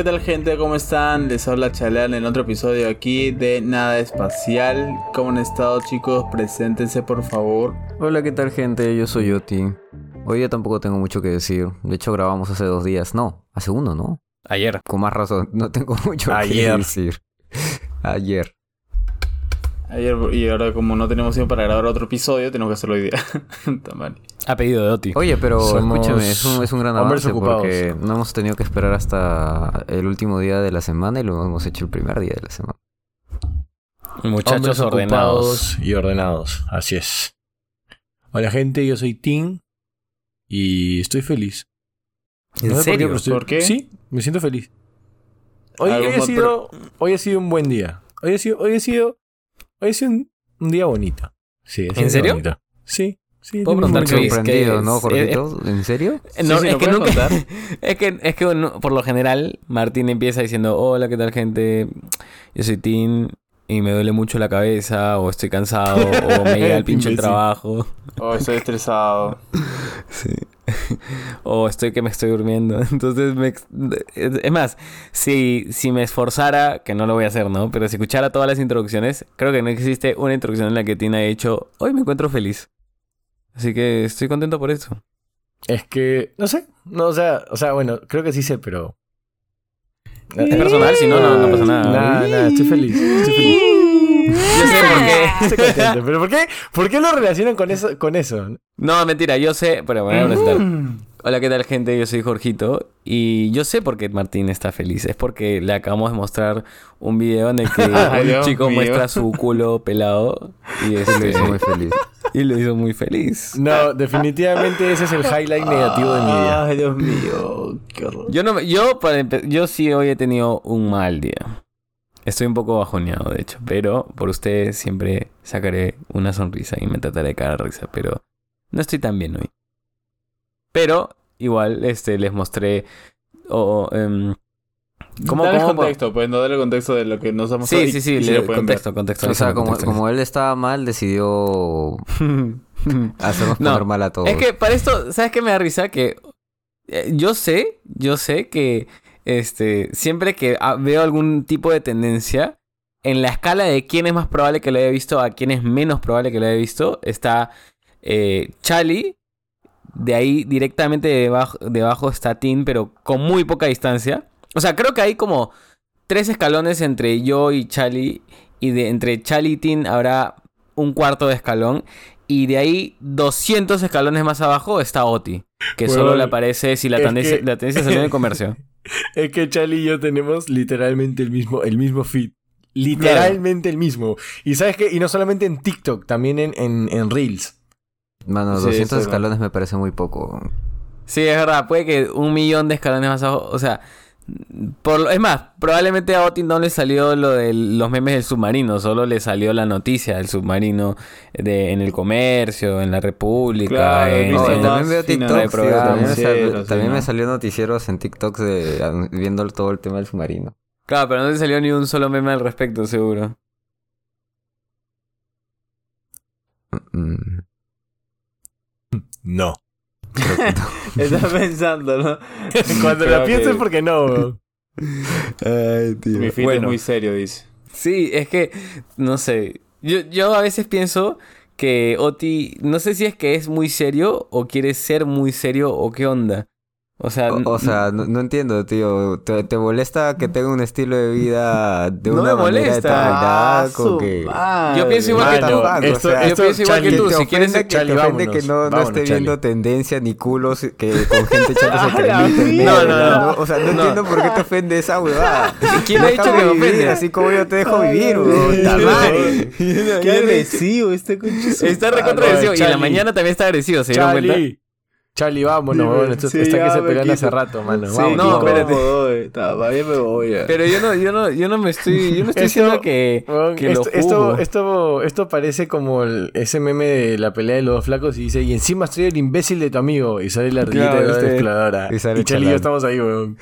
¿qué tal gente? ¿Cómo están? Les habla Chalán en otro episodio aquí de Nada Espacial. ¿Cómo han estado chicos? Preséntense por favor. Hola, ¿qué tal gente? Yo soy Yoti. Hoy día tampoco tengo mucho que decir. De hecho, grabamos hace dos días. No, hace uno, ¿no? Ayer. Con más razón, no tengo mucho que Ayer. decir. Ayer. Ayer y ahora como no tenemos tiempo para grabar otro episodio, tenemos que hacerlo hoy día. Está mal. A pedido de Oti. Oye, pero Somos escúchame, es un, es un gran avance ocupados. porque no hemos tenido que esperar hasta el último día de la semana y lo hemos hecho el primer día de la semana. Muchachos Hombres ordenados. y ordenados. Así es. Hola gente, yo soy Tim y estoy feliz. ¿En No sé por qué, serio? estoy- ¿Por qué? Sí, me siento feliz. Hoy, hoy ha sido, hoy ha sido un buen día. Hoy ha sido, hoy ha sido, hoy sido un, un día bonito. Sí, sido ¿En un día serio? bonito. Sí, sí. ¿Puedo preguntar qué día. es? Sorprendido, que ¿no, es- Jorgito? ¿En serio? Eh, No, Sí, sí, es, ¿lo que nunca, contar? es que es que no- por lo general Martín empieza diciendo, hola, ¿qué tal gente? Yo soy Tim y me duele mucho la cabeza o estoy cansado o me llega el pinche el trabajo Oh, estoy estresado. Sí. o estoy que me estoy durmiendo. Entonces, me es más, si, si me esforzara, que no lo voy a hacer, ¿no? Pero si escuchara todas las introducciones, creo que no existe una introducción en la que Tina haya hecho, hoy me encuentro feliz. Así que estoy contento por eso. Es que, no sé, no, o sea, o sea, bueno, creo que sí sé, pero... Es personal, si no, no, no pasa nada. Nada, nada, estoy feliz, estoy feliz. Yo sé por qué. Estoy contento. Pero ¿por qué, por qué lo relacionan con eso? Con eso? No, mentira, yo sé, pero me voy a presentar. Hola, ¿qué tal, gente? Yo soy Jorgito y yo sé por qué Martín está feliz. Es porque le acabamos de mostrar un video en el que un chico muestra su culo pelado y, Lo este, hizo muy feliz. Y lo hizo muy feliz. No, definitivamente ese es el highlight negativo de mi día. Ay, Dios mío. Qué horror. Yo no, me- yo para yo sí hoy he tenido un mal día. Estoy un poco bajoneado, de hecho, pero por ustedes siempre sacaré una sonrisa y me trataré de cara a risa, pero no estoy tan bien hoy. Pero igual este les mostré o em, ¿cómo, dale cómo- contexto, pues no dale contexto de lo que nos hemos Sí, sí, sí, le- contexto, contexto. O sea, como, como él estaba mal, decidió hacernos No, poner mal a todos. Es que para esto, ¿sabes qué me da risa? Que eh, yo sé, yo sé que este siempre que veo algún tipo de tendencia, en la escala de quién es más probable que lo haya visto a quién es menos probable que lo haya visto, está eh, Chali. De ahí directamente debajo, debajo está Tin, pero con muy poca distancia. O sea, creo que hay como tres escalones entre yo y Chali. Y de entre Chali y Tin habrá un cuarto de escalón. Y de ahí 200 escalones más abajo está Oti. Que Bueno, solo le aparece si la tendencia, que- la tendencia salió en el comercio. Es que Charlie y yo tenemos literalmente el mismo, el mismo feed. Literalmente el mismo. Y sabes qué, y no solamente en TikTok, también en, en, en Reels. Mano, Sí, 200 eso es escalones me parece muy poco. Sí, es verdad. Puede que un millón de escalones más abajo. O sea, por lo- es más, probablemente a Oti no le salió lo de los memes del submarino. Solo le salió la noticia del submarino de, en el comercio, en la República. Claro, en, No, en- también veo sí, no, TikTok, no hay programa. también, me, sal- Noticieros, sí, también me no. salió noticieros en TikTok de viendo todo el tema del submarino. Claro, pero no le salió ni un solo meme al respecto, seguro. Mm, No. Estás pensando, ¿no? Cuando Creo la pienso que porque no. weón. Mi feed es muy serio, dice. Sí, es que, no sé, yo, yo a veces pienso que Oti, no sé si es que es muy serio o quiere ser muy serio o qué onda. O sea, O, o sea, no, no entiendo, tío. ¿Te, te molesta que tenga un estilo de vida de No una me manera molesta. determinada? Ah, con que... Yo pienso igual que tú. Esto- o sea, yo pienso igual que tú. Si quieres, que, te ofende vámonos, que no, no vámonos, esté Charlie. viendo tendencia ni culos que con gente echándose No, no, no. O sea, no, No. entiendo por qué te ofende esa huevada. ¿Quién ha dicho que me ofende? Así como yo te dejo vivir, Ay, weón. Qué agresivo este conche. está recontra agresivo. Y en la mañana también está agresivo, ¿se dieron cuenta? Charlie. Vámonos, Dime. Esto sí, está ya que se pelean quito. hace rato, mano. Sí, Vámonos. no, espérate. bien me voy ya. Pero yo no, yo no, yo no me estoy, yo no estoy Esto- diciendo que, Weón, que lo esto, esto, esto, esto parece como el- ese meme de la pelea de los dos flacos y dice, y encima estoy el imbécil de tu amigo. Y sale la ardillita Claro, de la exploradora. y Y, Charlie y yo estamos ahí, weón.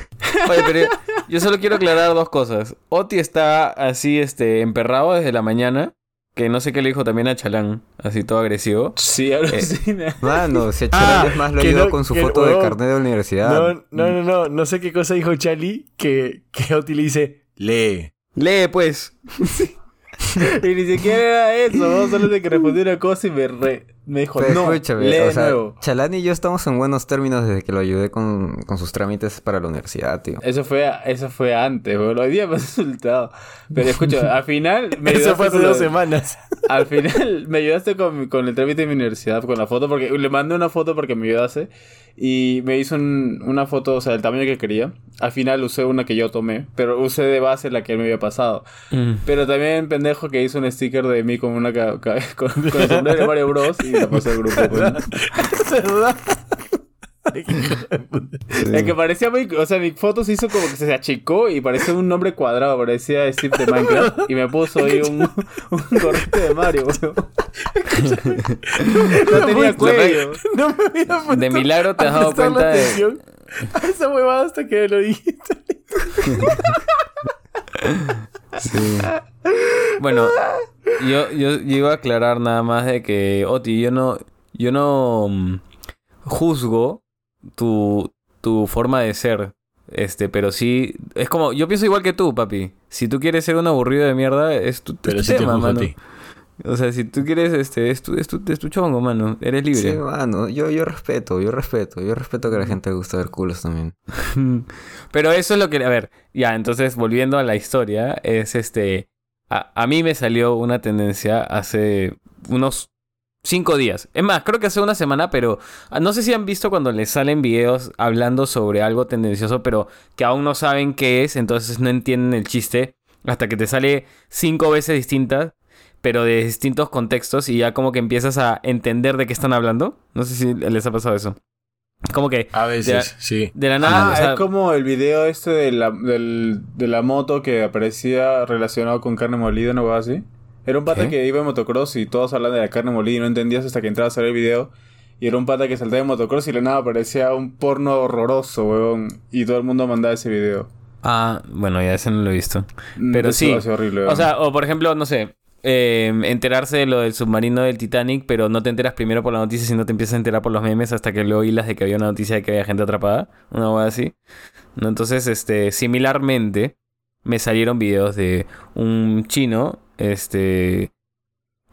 Oye, pero yo solo quiero aclarar dos cosas. Oti está así, este, emperrado desde la mañana que no sé qué le dijo también a Chalán, así todo agresivo. Sí, alucina. Mano, si a Chalán Ah, es más lo que ayudó no- con su que- foto de carnet de la universidad. No, no, no, no, no sé qué cosa dijo Charlie que, que Oti le dice, lee. Lee, pues. y ni siquiera era eso, solo de que respondí una cosa y me, re- me dijo, Pero no, escúchame, lee o de sea, nuevo. Chalán y yo estamos en buenos términos desde que lo ayudé con, con sus trámites para la universidad, tío. Eso fue, eso fue antes, weón. Hoy día me has insultado. Pero escucha, al final me Eso ayudaste fue hace dos semanas. Al final me ayudaste con, con el trámite de mi universidad, con la foto, porque le mandé una foto porque me ayudase y me hizo un- una foto, o sea, del tamaño que quería. Al final usé una que yo tomé, pero usé de base la que él me había pasado. Mm. Pero también pendejo que hizo un sticker de mí con una con, con el sombrero de Mario Bros y la pasé al grupo. pues. Es verdad. Es que parecía muy, o sea, mi foto se hizo como que se achicó y parecía un nombre cuadrado, parecía Steve de Minecraft y me puso ahí un, un gorrito de Mario, weón. No tenía cuello. No me había puesto De milagro te has dado cuenta de- a esa huevada hasta que lo dijiste. Sí. Bueno, yo, yo, yo iba a aclarar nada más de que, Oti, yo no, yo no mm, juzgo tu, tu forma de ser. Este, pero sí, es como, yo pienso igual que tú, papi. Si tú quieres ser un aburrido de mierda, es tu, es Pero tu sí te tema, a mano. ti. O sea, si tú quieres, este, es tu, es tu, es tu chongo, mano. Eres libre. Sí, mano, yo, yo respeto, yo respeto, yo respeto que a la gente le gusta ver culos también. Pero eso es lo que, a ver, ya, entonces volviendo a la historia, es este, a, a mí me salió una tendencia hace unos cinco días. Es más, creo que hace una semana, pero ah, no sé si han visto cuando les salen videos hablando sobre algo tendencioso, pero que aún no saben qué es, entonces no entienden el chiste hasta que te sale cinco veces distintas. Pero de distintos contextos y ya como que empiezas a entender de qué están hablando. No sé si les ha pasado eso. Como que A veces, sí. de la nada. Ah, o sea, es como el video este de la, del- de la moto que aparecía relacionado con carne molida, ¿no va así? Era un pata ¿Qué? que iba en motocross y todos hablan de la carne molida y no entendías hasta que entrabas a ver el video. Y era un pata que saltaba en motocross y de la nada aparecía un porno horroroso, weón. Y todo el mundo mandaba ese video. Ah, bueno, ya ese no lo he visto. Pero Eso sí. horrible, O sea, o por ejemplo, no sé, eh, enterarse de lo del submarino del Titanic, pero no te enteras primero por la noticia, sino te empiezas a enterar por los memes hasta que luego hilas de que había una noticia de que había gente atrapada. Una cosa así. ¿No? Entonces, este, similarmente, me salieron videos de un chino, este...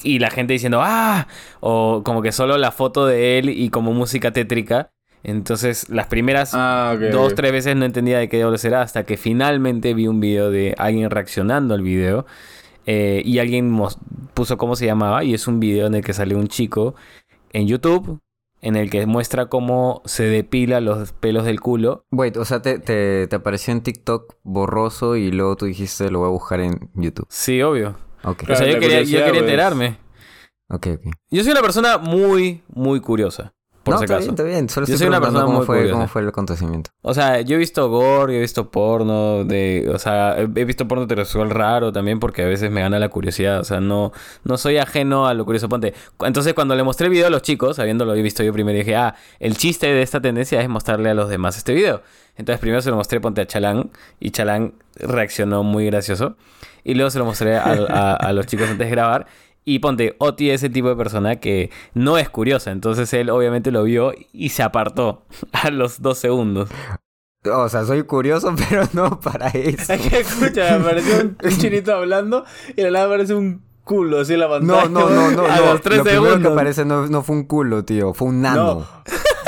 Y la gente diciendo, ¡ah! O como que solo la foto de él y como música tétrica. Entonces, las primeras Ah, ok. dos, tres veces no entendía de qué diablos era hasta que finalmente vi un video de alguien reaccionando al video eh, y alguien puso cómo se llamaba y es un video en el que sale un chico en YouTube en el que muestra cómo se depila los pelos del culo. Wait, o sea, te, te, te apareció en TikTok borroso y luego tú dijiste lo voy a buscar en YouTube. Sí, obvio. Ok, O sea, Claro, yo quería, yo quería pues. enterarme. ok, ok. Yo soy una persona muy, muy curiosa. Por no, si está acaso. bien, está bien. Solo Yo estoy soy una persona cómo muy fue, curiosa. cómo fue el acontecimiento. O sea, yo he visto gore, yo he visto porno, de, o sea, he visto porno heterosexual raro también porque a veces me gana la curiosidad, o sea, no, no soy ajeno a lo curioso. Ponte, entonces cuando le mostré el video a los chicos, habiéndolo visto yo primero, dije, ah, el chiste de esta tendencia es mostrarle a los demás este video. Entonces primero se lo mostré, ponte a Chalán, y Chalán reaccionó muy gracioso. Y luego se lo mostré a, a- a los chicos antes de grabar. Y ponte, Oti es ese tipo de persona que no es curiosa. Entonces él obviamente lo vio y se apartó a los dos segundos. O sea, soy curioso, pero no para eso. Es que escucha, me apareció un, chinito hablando y de la nada aparece un culo así en la pantalla. No, no, no, no. A no. los tres Lo primero que segundos. aparece no, no fue un culo, tío. Fue un nano.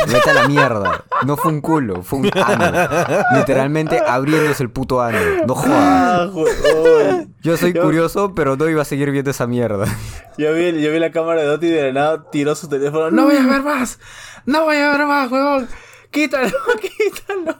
Vete a la mierda. No fue un culo, fue un ano. Literalmente abriéndose el puto ano. No jodas. Ah, Yo soy curioso, pero no iba a seguir viendo esa mierda. Yo vi, yo vi la cámara de Doti y de nada tiró su teléfono. ¡No voy a ver más! ¡No voy a ver más, huevón! ¡Quítalo, quítalo!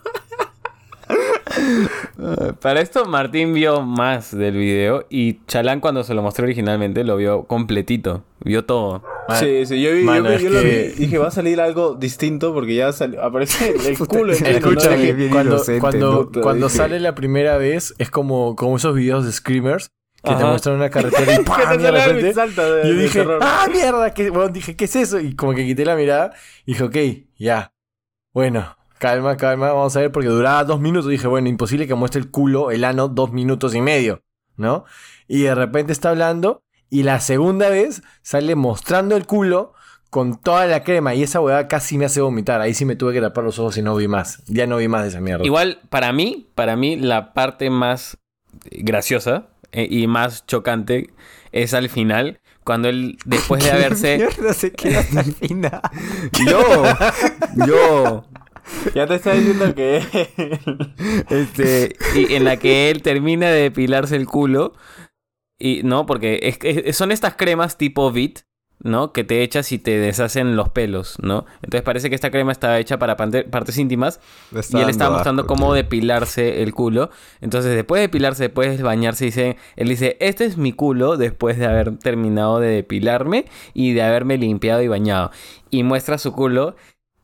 Para esto Martín vio más del video y Chalán cuando se lo mostré originalmente lo vio completito. Vio todo. Sí, sí, yo vi, yo, Mano, es yo lo vi que- dije, va a salir algo distinto porque ya salió, aparece el, culo. en el escucha, ¿no? que- cuando, inocente, cuando, ¿no? cuando Dije- sale la primera vez es como, como esos videos de screamers que te Ajá. muestran una carretera y que ¡pam! te de repente- salta de, y yo de dije, terror. ¡ah, mierda! ¿Qué, bueno, dije, ¿qué es eso? Y como que quité la mirada y dije, ok, ya. Bueno, calma, calma, vamos a ver, porque duraba dos minutos. dije, bueno, imposible que muestre el culo, el ano, dos minutos y medio, ¿no? Y de repente está hablando Y la segunda vez sale mostrando el culo con toda la crema y esa huevada casi me hace vomitar. Ahí sí me tuve que tapar los ojos y no vi más. Ya no vi más de esa mierda. Igual, para mí, para mí, la parte más graciosa eh, y más chocante es al final. Cuando él, después de haberse. Mierda, se queda hasta el final. yo, yo, Ya te está diciendo que. este, y en la que él termina de depilarse el culo. Y no, porque es- es- son estas cremas tipo Vit, ¿no? Que te echas y te deshacen los pelos, ¿no? Entonces parece que esta crema estaba hecha para partes íntimas y él estaba mostrando asco, cómo tío. depilarse el culo. Entonces, después de depilarse, después de bañarse, dice, él dice, este es mi culo después de haber terminado de depilarme y de haberme limpiado y bañado. Y muestra su culo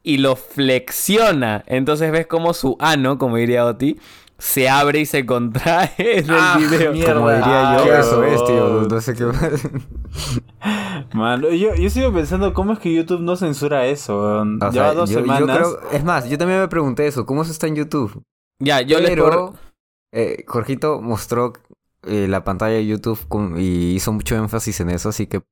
y lo flexiona. Entonces ves como su ano, como diría Oti, se abre y se contrae en el Ah, video. mierda. Como diría yo, Ah, eso es, tío. horror. No sé qué Mano, yo, yo sigo pensando cómo es que YouTube no censura eso. Lleva sea, dos yo, yo semanas. creo, es más, yo también me pregunté eso, ¿cómo eso está en YouTube? Ya, yo Pero puedo- eh, Jorgito mostró eh, la pantalla de YouTube con- y hizo mucho énfasis en eso, así que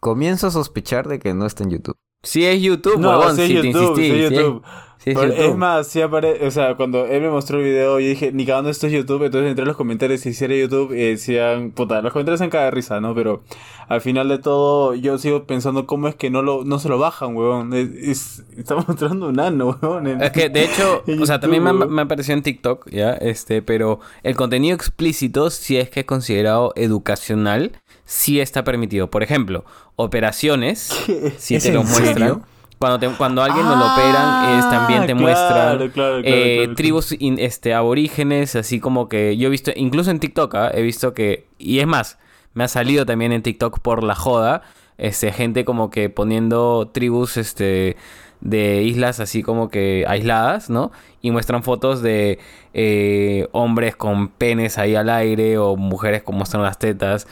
comienzo a sospechar de que no está en YouTube. Sí es YouTube, No, huevón, sí es si te YouTube, insistí, sí es sí es- YouTube. sí es YouTube. es más, sí aparece, o sea, cuando él me mostró el video, yo dije, ni cagando esto es YouTube, entonces entré a los comentarios y si era YouTube y decían, puta, los comentarios han cada risa, ¿no? Pero al final de todo, yo sigo pensando cómo es que no lo, no se lo bajan, weón. Es, es- está mostrando un ano, weón. en- Es que de hecho, en o sea, también me, YouTube, me apareció en TikTok, ¿ya? Este, pero el contenido explícito, si es que es considerado educacional, sí está permitido. Por ejemplo, operaciones, si ¿Es te lo muestran. serio? Cuando, te- cuando alguien lo operan, es, también te Ah, muestran claro, claro, claro, eh, claro. tribus in- este, aborígenes, así como que yo he visto, incluso en TikTok, ¿ah? he visto que, y es más, me ha salido también en TikTok por la joda, este, gente como que poniendo tribus, este, de islas así como que aisladas, ¿no? Y muestran fotos de eh, hombres con penes ahí al aire o mujeres con muestran las tetas,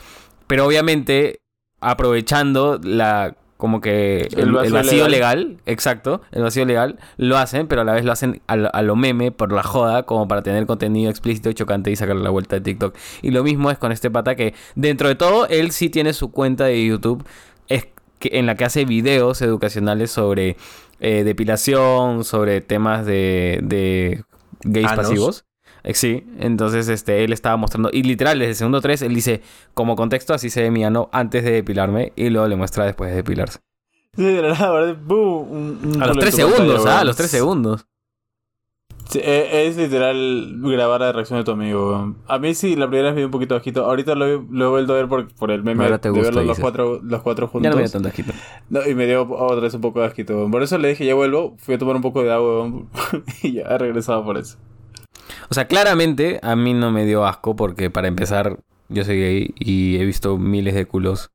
pero obviamente aprovechando la como que el, El el vacío legal. legal. exacto, el vacío legal, lo hacen, pero a la vez lo hacen a, lo- a lo meme por la joda, como para tener contenido explícito y chocante y sacarle la vuelta de TikTok. Y lo mismo es con este pata que, dentro de todo, él sí tiene su cuenta de YouTube, es que, en la que hace videos educacionales sobre eh, depilación, sobre temas de, de gays Anos. pasivos. Eh, Sí, entonces este, él estaba mostrando, y literal, desde el segundo 3, él dice, como contexto, así se ve mi ano antes de depilarme, y luego le muestra después de depilarse. Sí, de la ¿verdad? ¡Bum! Un- un A los culo en 3 tu pantalla, segundos, ah, a los 3 segundos. Sí, e- es literal grabar la reacción de tu amigo. A mí sí, la primera vez me dio un poquito asquito. Ahorita lo, lo he vuelto a ver por, por el meme Ahora te de gusta, verlos los cuatro, los cuatro juntos. Ya no me dio tanto asquito. No, y me dio otra vez un poco de asquito. Por eso le dije, ya vuelvo. Fui a tomar un poco de agua y ya he regresado por eso. O sea, claramente a mí no me dio asco porque para empezar yo soy gay y he visto miles de culos.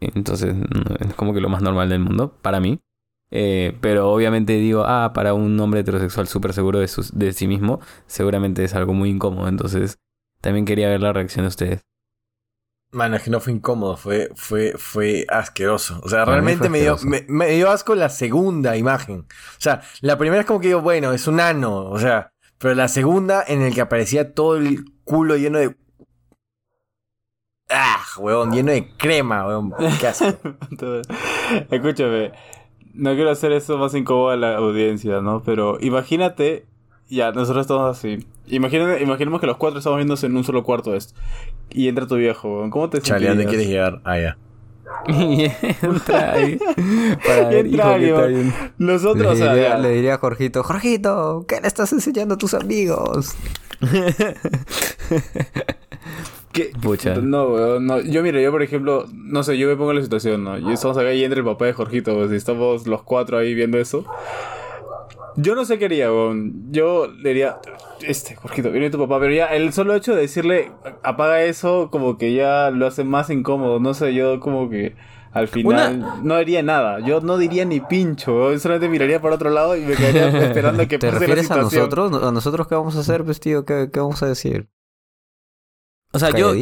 Entonces es como que lo más normal del mundo para mí. Eh, pero obviamente digo, ah, para un hombre heterosexual súper seguro de, sus- de sí mismo, seguramente es algo muy incómodo. Entonces también quería ver la reacción de ustedes. Mano, es que no fue incómodo, fue, fue, fue asqueroso. O sea, realmente me dio, me dio asco la segunda imagen. O sea, la primera es como que digo, bueno, es un ano, o sea, pero la segunda en el que aparecía todo el culo lleno de... Ah, huevón, lleno de crema, huevón. Qué asco. Escúchame. No quiero hacer eso más incómodo a la audiencia, ¿no? Pero imagínate. Ya, nosotros estamos así. Imagínate, imaginemos que los cuatro estamos viéndose en un solo cuarto esto. Y entra tu viejo, weón. ¿cómo te Chale, ¿a ¿dónde sentirías? quieres llegar? Ah, ya. Y entra ahí para ver, Entra hijo, ahí, ¿qué está weón. bien? Nosotros, Le diría, ya. le diría a Jorgito, Jorgito, ¿qué le estás enseñando a tus amigos? ¿Qué? Pucha. No, no. Yo, mira, yo, por ejemplo, no sé, yo me pongo en la situación, ¿no? Y estamos acá y entra el papá de Jorgito, weón. Si estamos los cuatro ahí viendo eso. Yo no sé qué haría, weón. Yo le diría, este, Jorgito, viene tu papá. Pero ya, el solo hecho de decirle, apaga eso, como que ya lo hace más incómodo. No sé, yo como que al final no diría nada. Yo no diría ni pincho. Solamente miraría por otro lado y me quedaría esperando que ¿Te pase la refieres a situación. nosotros? ¿A nosotros qué vamos a hacer, vestido? ¿Qué, qué vamos a decir? O sea, yo.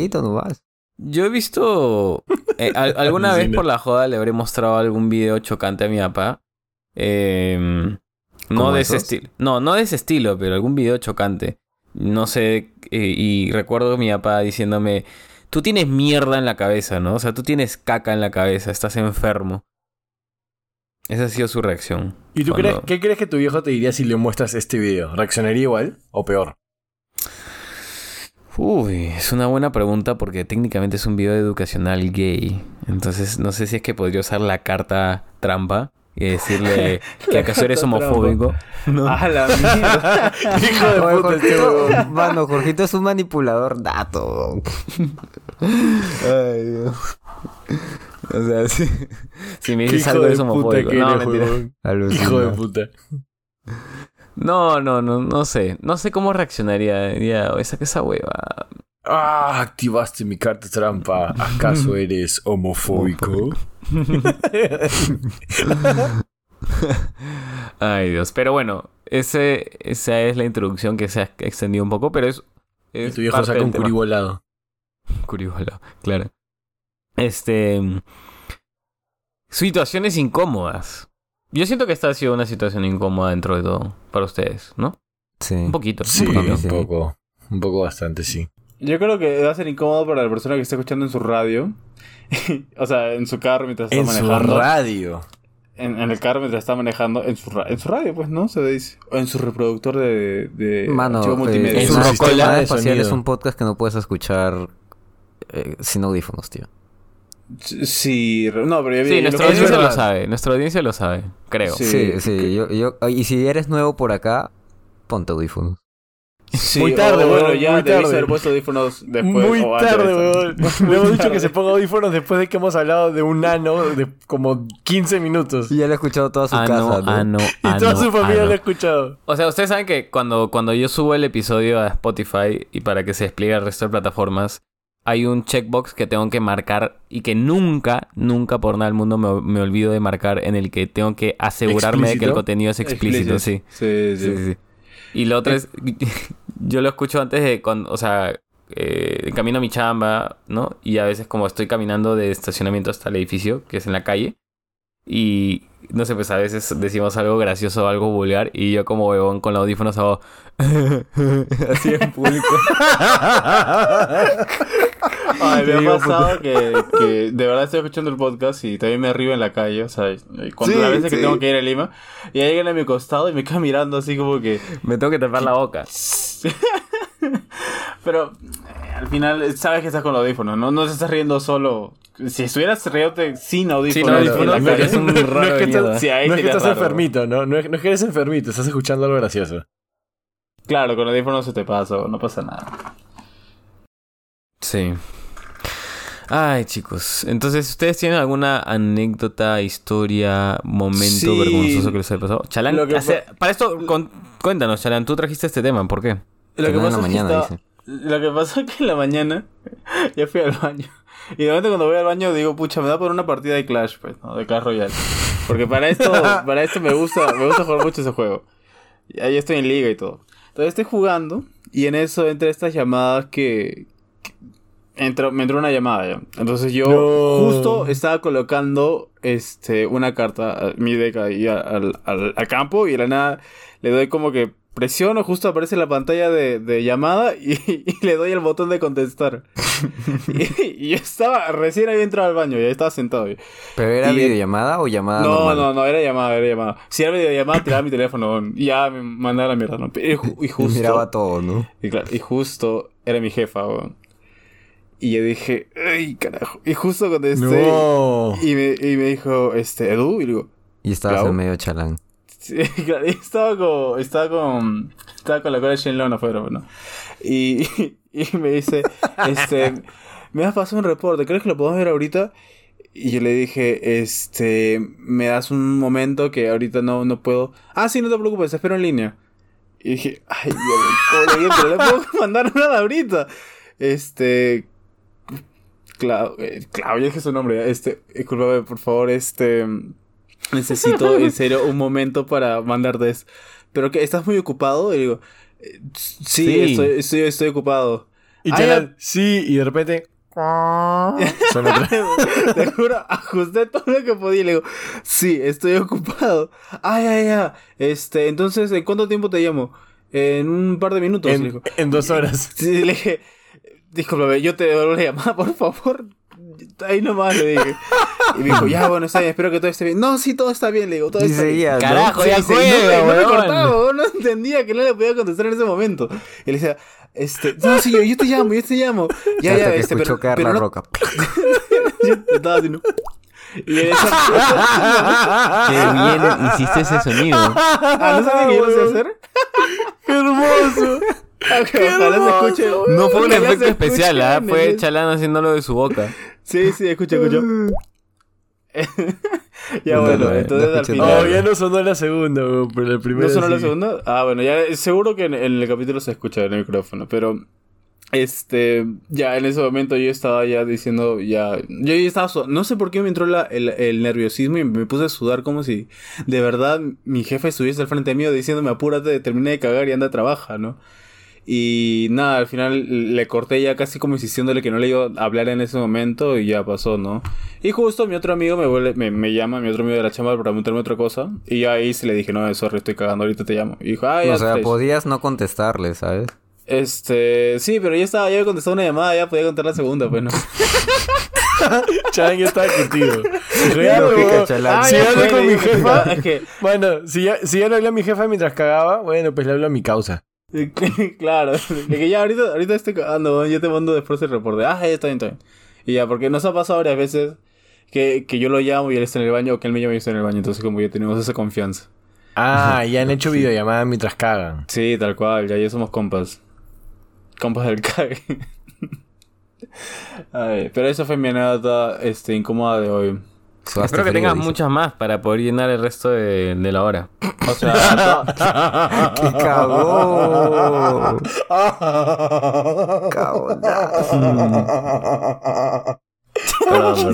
Yo he visto. eh, al- alguna vez por la joda le habré mostrado algún video chocante a mi papá. Eh, no ¿Como de ese esos? estilo. No, no de ese estilo, pero algún video chocante. No sé. eh, y recuerdo a mi papá diciéndome. tú tienes mierda en la cabeza, ¿no? O sea, tú tienes caca en la cabeza, estás enfermo. Esa ha sido su reacción. ¿Y tú Cuando- crees, qué crees que tu viejo te diría si le muestras este video? ¿Reaccionaría igual o peor? Uy, es una buena pregunta porque técnicamente es un video educacional gay. Entonces, no sé si es que podría usar la carta trampa y decirle que acaso eres homofóbico. No. ¡Ah, la mierda! Hijo de Oye, puta, este Jorgito, huevón. mano, Jorgito es un manipulador dato. Ay, Dios. O sea, si, si me dices algo de eres homofóbico. que No, eres, mentira. huevón. Alucina. Hijo de puta. No, no, no, no sé. No sé cómo reaccionaría. "Oye, saca esa hueva. Ah, activaste mi carta trampa. ¿Acaso eres homofóbico? Ay, Dios. Pero bueno, ese, esa es la introducción que se ha extendido un poco, pero es. Y es tu viejo saca un curibolado. Curibola, claro. Este. Situaciones incómodas. Yo siento que esta ha sido una situación incómoda dentro de todo para ustedes, ¿no? Sí. Un poquito. Sí, un poquito. un poco. Un poco bastante, sí. Yo creo que va a ser incómodo para la persona que está escuchando en su radio. o sea, en su carro mientras está En su manejando. radio. En, en el carro mientras está manejando. En su, ra- en su radio, pues, ¿no? Se dice. O en su reproductor de, de Mano, archivo eh, multimedia. en su sistema espacial es un podcast que no puedes escuchar eh, sin audífonos, tío. Sí, no, pero yo vi- Sí, nuestra audiencia lo sabe. Nuestra audiencia lo sabe, creo. Sí. Sí, sí. Yo, yo, y si eres nuevo por acá, ponte audífonos. Sí, Muy tarde, o, bueno, weón, ya muy debiste tarde. haber puesto audífonos después. Muy tarde, weón. Le hemos dicho que se ponga audífonos después de que hemos hablado de un nano de como 15 minutos. Y ya lo he escuchado toda su casa, no, ¿no? ah, no, Y toda su familia lo ha escuchado. O sea, ustedes saben que cuando, cuando yo subo el episodio a Spotify y para que se despliegue al resto de plataformas, hay un checkbox que tengo que marcar y que nunca, nunca por nada del mundo me, me olvido de marcar en el que tengo que asegurarme de que el contenido es explícito, sí. Sí, sí. Sí, sí. Y lo otro es, yo lo escucho antes de, cuando, o sea, eh, camino a mi chamba, ¿no? Y a veces como estoy caminando de estacionamiento hasta el edificio, que es en la calle, y no sé, pues a veces decimos algo gracioso o algo vulgar, y yo como huevón con los audífonos hago así en público. Ay, me digo, ha pasado que, que de verdad estoy escuchando el podcast y también me río en la calle, o sea, cuando Sí, las veces que tengo que ir a Lima y hay alguien a mi costado y me queda mirando así como que... Me tengo que tapar la boca. Pero eh, al final eh, sabes que estás con los audífonos, ¿no? No te estás riendo solo. Si estuvieras riéndote sin audífonos, Sin audífonos, no, es un no es raro que estás. Sí, no es que estás raro. enfermito, ¿no? No es, no es que eres enfermito, estás escuchando algo gracioso. Claro, con audífonos se te pasa, no pasa nada. Sí. Ay, chicos. Entonces, ¿ustedes tienen alguna anécdota, historia, momento Sí. vergonzoso que les haya pasado? Chalán, Lo que hace- para esto, con- cuéntanos, Chalán, tú trajiste este tema, ¿por qué? Lo que pasa es que mañana, estaba- Lo que pasó es que en la mañana ya fui al baño. Y de repente cuando voy al baño digo, pucha, me da por una partida de Clash, pues, ¿no? De Clash Royale. Porque para esto, para esto me gusta, me gusta jugar mucho ese juego. Ahí estoy en liga y todo. Entonces estoy jugando y en eso entra estas llamadas que... que entró- me entró una llamada ya. Entonces yo No. justo estaba colocando este una carta, mi deck ahí al, al, al campo y de la nada le doy como que presiono, justo aparece la pantalla de, de llamada y, y le doy el botón de contestar. y, y yo estaba, recién había entrado al baño, ya estaba sentado. ¿Pero era Y- videollamada o llamada No, normal? no, no, era llamada, era llamada. Si era videollamada, tiraba mi teléfono y ya me mandaba la mierda, ¿no? Y, ju- y justo... Miraba todo, ¿no? Y, claro, y justo era mi jefa, weón. Y yo dije, ¡ay, carajo! Y justo contesté. No. Y me, y me dijo, este, Edu, y digo, Y estabas en medio chalán. Sí, y estaba con, estaba con, estaba con la cara de Shane Long afuera, ¿no? Y, y me dice, este, me has pasado un reporte, ¿crees que lo podemos ver ahorita? Y yo le dije, este, me das un momento que ahorita no, no puedo. Ah, sí, no te preocupes, espero en línea. Y dije, ay, Dios, ¿cómo le digo? Pero no puedo mandar nada ahorita. Este, Clau, eh, Claudia, dije su nombre. Este, discúlpame, por favor, este. Necesito, en serio, un momento para mandarte esto. Pero que estás muy ocupado. Y digo, eh, sí, Sí. Estoy, estoy, estoy ocupado. Y Ah, Chalán, sí, y de repente. Te juro, ajusté todo lo que podía y le digo, sí, estoy ocupado. Ay, ay, ay. Este, entonces, ¿en cuánto tiempo te llamo? En un par de minutos. le en, digo. en dos horas. Sí, le dije, discúlpame, yo te devuelvo la llamada, por favor. Ahí nomás le dije. Y me dijo, ya, bueno, está bien, espero que todo esté bien. No, sí, todo está bien, le digo, todo está bien. Carajo, ya sí, juega, no, me- no me cortaba, no entendía que no le podía contestar en ese momento. Y le decía, este, no, sí, yo, yo te llamo, yo te llamo. Ya, Hasta ya, que este, escuchó pero, caer pero la no- roca. yo estaba así, ¿no? Y esa, Qué bien hiciste ese sonido. ah, ¿no sabía que lo sé hacer? ¡Qué hermoso! Ojalá se escuche. No fue un efecto especial, ¿ah? Fue Chalán haciéndolo de su boca. Sí, sí, escucha, escucha. ya No, bueno, no, no entonces al escuché final. nada. Oh, ya no sonó la segunda, pero la primera ¿No sonó la segunda? Ah, bueno, ya seguro que en, en el capítulo se escucha en el micrófono, pero este, ya en ese momento yo estaba ya diciendo, ya, yo ya estaba, su- no sé por qué me entró la- el, el nerviosismo y me puse a sudar como si de verdad mi jefe estuviese al frente mío diciéndome apúrate, termina de cagar y anda a trabajar, ¿no? Y nada, al final le corté ya casi como insistiéndole que no le iba a hablar en ese momento y ya pasó, ¿no? Y justo mi otro amigo me, vuelve, me, me llama, mi otro amigo de la chamba para preguntarme otra cosa. Y ya ahí se le dije, no, sorry, estoy cagando, ahorita te llamo. Y dijo, ah, ya O sea, fresh". podías no contestarle, ¿sabes? Este, sí, pero ya estaba, ya había contestado una llamada, ya podía contar la segunda, pues, ¿no? Chalán ya estaba. Chalán. Ah, Si ya hablo fue, con le mi jefa, Es que, Bueno, si ya, si ya no hablé a mi jefa mientras cagaba, bueno, pues le hablo a mi causa. claro, de que ya ahorita, ahorita estoy cagando, yo te mando después el reporte. Ah, ya está bien, está bien. Y ya, porque nos ha pasado varias veces que, que yo lo llamo y él está en el baño, o que él me llama y yo estoy en el baño, entonces como ya tenemos esa confianza. Ah, ya han hecho videollamada mientras cagan. Sí, tal cual, ya, ya somos compas. Compas del cague. Pero esa fue mi anécdota este, incómoda de hoy. Espero que tengas muchas más para poder llenar el resto de, de la hora. O sea, ¡Qué cagón! Cagón. Perdón,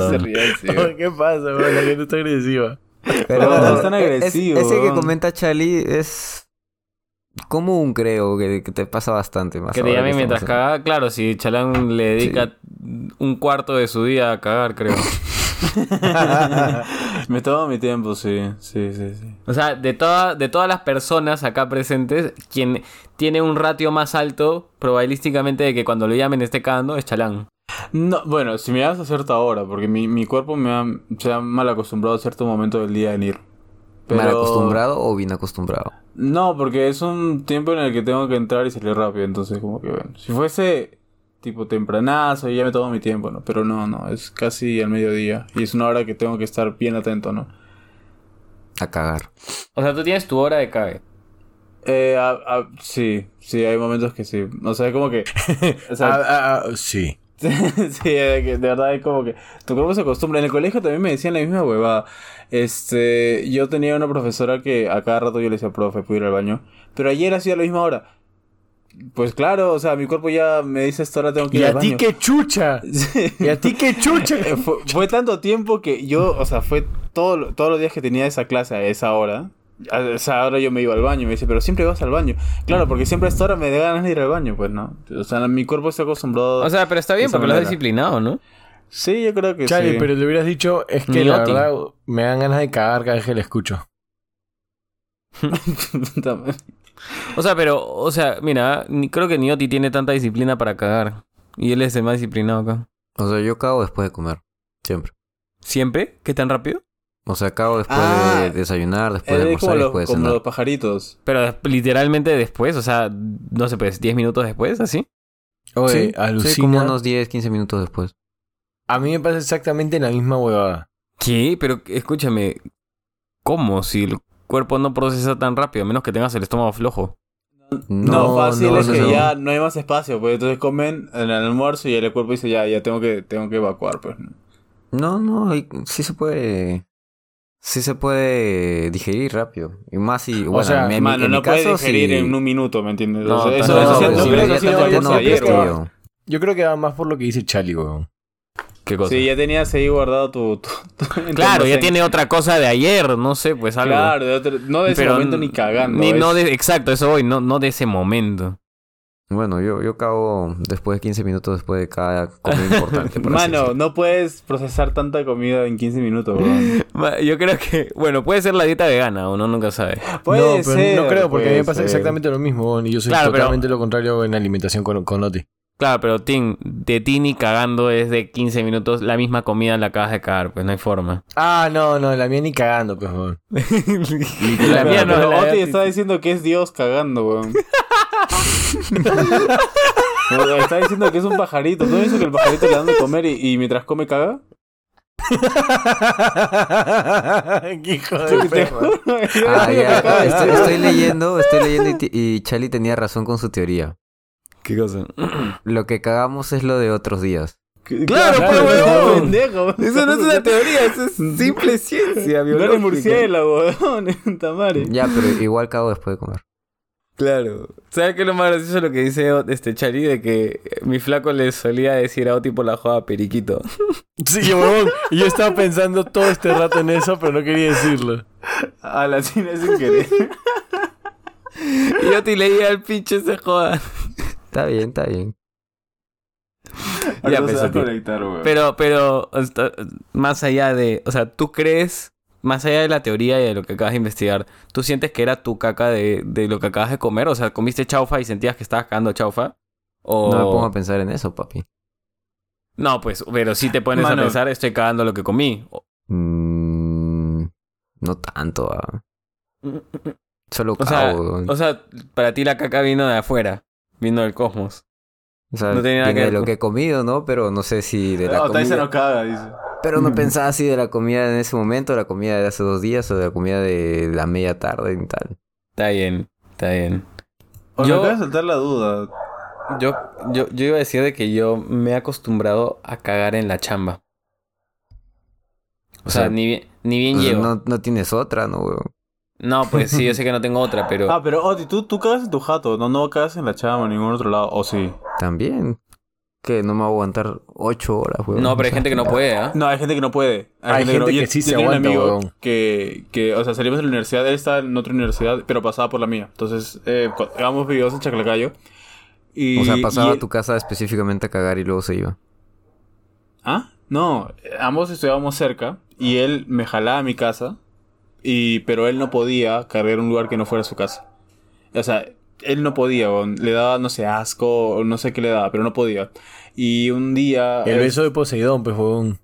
perdón. ¿Qué pasa? La gente está agresiva. Pero No, es tan es- ese que comenta Chali es común, creo, que, que te pasa bastante más. Que te llamen mientras en- caga. Claro, si Chalán le dedica un cuarto de su día a cagar, creo. Me tomo mi tiempo, sí, sí, sí, sí. O sea, de, toda, de todas las personas acá presentes, quien tiene un ratio más alto, probabilísticamente, de que cuando lo llamen esté cagando, es Chalán. No, bueno, si me das a cierta hora, porque mi, mi cuerpo me ha, se ha mal acostumbrado a cierto momento del día en ir. ¿Mal acostumbrado o bien acostumbrado? No, porque es un tiempo en el que tengo que entrar y salir rápido, entonces como que bueno. Si fuese tipo tempranazo, ya me tomo mi tiempo, ¿no? Pero no, no, es casi al mediodía. Y es una hora que tengo que estar bien atento, ¿no? A cagar. O sea, tú tienes tu hora de cague. Eh, a- a- sí, sí, hay momentos que sí. O sea, es como que... O sea, Ah, ah, ah, sí. sí, de verdad es como que tu cuerpo se acostumbra. En el colegio también me decían la misma huevada. Este, yo tenía una profesora que a cada rato yo le decía, profe, puedo ir al baño. Pero ayer hacía la misma hora. Pues claro, o sea, mi cuerpo ya me dice esta hora tengo que ir Y al a ti baño. qué chucha. Sí. Y a ti qué chucha. Fue, fue tanto tiempo que yo, o sea, fue todo, lo- todos los días que tenía esa clase a esa hora. A esa hora yo me iba al baño y me dice, pero siempre vas al baño. Claro, porque siempre a esta hora me da ganas de ir al baño, pues no. O sea, mi cuerpo está acostumbrado. O sea, pero está bien porque lo has disciplinado, ¿no? sí, yo creo que Chale, sí. pero le hubieras dicho, es que Ni la verdad me dan ganas de cagar cada vez que le escucho. O sea, pero, o sea, mira, ni, creo que Nioti tiene tanta disciplina para cagar. Y él es el más disciplinado acá. O sea, yo cago después de comer. Siempre. ¿Siempre? ¿Qué tan rápido? O sea, cago después Ah, de desayunar, después de como, almorzar los, después de como cenar. los pajaritos. Pero literalmente después, o sea, no sé, pues 10 minutos después, así. Oye, sí, alucina. sí, como unos 10, 15 minutos después. A mí me pasa exactamente la misma huevada. ¿Qué? Pero escúchame, ¿cómo? Si el cuerpo no procesa tan rápido, a menos que tengas el estómago flojo. No, fácil no, es no, que no. ya no hay más espacio, pues entonces comen en el almuerzo y el cuerpo dice, ya, ya tengo que, tengo que evacuar, pues. ¿no? No, sí se puede. Sí se puede digerir rápido. Y más si. Bueno, sea, en mi, Mano, en mi no puedes caso, digerir sí- en un minuto, ¿me entiendes? No, O sea, eso, no, eso, no, eso, no, ayer, weón. tío. Yo creo que va más por lo que dice Charlie, weón. ¿Qué cosa? Sí, ya tenías ahí guardado tu... tu- claro, ya tiene otra cosa de ayer, no sé, pues algo. Claro, de otro- no de ese Pero momento ni cagando. Ni, no de, exacto, eso voy, no, no de ese momento. Bueno, yo, yo cago después de 15 minutos después de cada comida importante. Mano, no puedes procesar tanta comida en 15 minutos. Ma- Yo creo que, bueno, puede ser la dieta vegana, uno nunca sabe. Puede no, pero ser, no creo, porque a mí me pasa ser. exactamente lo mismo, y yo soy Claro, pero- totalmente lo contrario en la alimentación con, con Oti. Claro, pero Tim, de Tini cagando es de 15 minutos, la misma comida la acabas de cagar, pues no hay forma. Ah, no, no, la mía ni cagando, pues, weón. la mía no, Pero la Oti está diciendo que es Dios cagando, weón. Está diciendo que es un pajarito. ¿No dice que el pajarito le dan de comer y, y mientras come caga? Qué hijo de perra. Ah, ya. Estoy, estoy leyendo, estoy leyendo y, y Charlie tenía razón con su teoría. ¿Qué cosa? Lo que cagamos es lo de otros días. Claro, pues, huevón. pendejo. Eso no es una teoría, eso es simple ciencia No biológica. eres murciélago, weón. Tamare. Ya, pero igual cago después de comer. Claro. ¿Sabes qué es lo más gracioso lo que dice este Chari? De que mi flaco le solía decir a Oti por la joda periquito. Sí, huevón. Y yo estaba pensando todo este rato en eso, pero no quería decirlo. A la cine sin querer. Y Oti leía el pinche ese joda. Está bien, está bien. Ya pues, a Oti. conectar, weón. Pero, pero, más allá de, o sea, tú crees, más allá de la teoría y de lo que acabas de investigar, ¿tú sientes que era tu caca de, de lo que acabas de comer? O sea, ¿comiste chaufa y sentías que estabas cagando chaufa? O... No me pongo a pensar en eso, papi. No, pues, pero si te pones Mano. a pensar, estoy cagando lo que comí. O- Mm, no tanto, ah. Solo O sea, cago. o sea, para ti la caca vino de afuera, vino del cosmos. O sea, no nada de lo que he comido, ¿no? Pero no sé si de la No, comida... no caga, dice. Pero no pensaba así de la comida en ese momento, la comida de hace dos días o de la comida de la media tarde y tal. Está bien, está bien. O Yo- me acaba de saltar la duda. Yo, yo, yo iba a decir de que yo me he acostumbrado a cagar en la chamba. O, O sea, sea, ni bien, ni bien llego. no, no tienes otra, ¿no, weón? No, pues sí, yo sé que no tengo otra, pero... Ah, pero Oti, tú, tú cagas en tu jato. No, no cagas en la chama o en ningún otro lado. O sí. También. Que no me va a aguantar ocho horas, weón. no, pero hay gente que no puede, ¿ah? No, hay gente que no puede. Hay gente no- que yo- sí yo se tenía aguanta, un amigo que, que, o sea, salimos de la universidad. Él estaba en otra universidad, pero pasaba por la mía. Entonces, eh, éramos vividos en Chaclacayo. Y, O sea, pasaba y a tu casa específicamente a cagar y luego se iba. ¿Ah? No, ambos estudiábamos cerca y él me jalaba a mi casa, y pero él no podía cargar un lugar que no fuera su casa. O sea, él no podía, le daba, no sé, asco, o no sé qué le daba, pero no podía. Y un día... El beso de Poseidón, pues, huevón.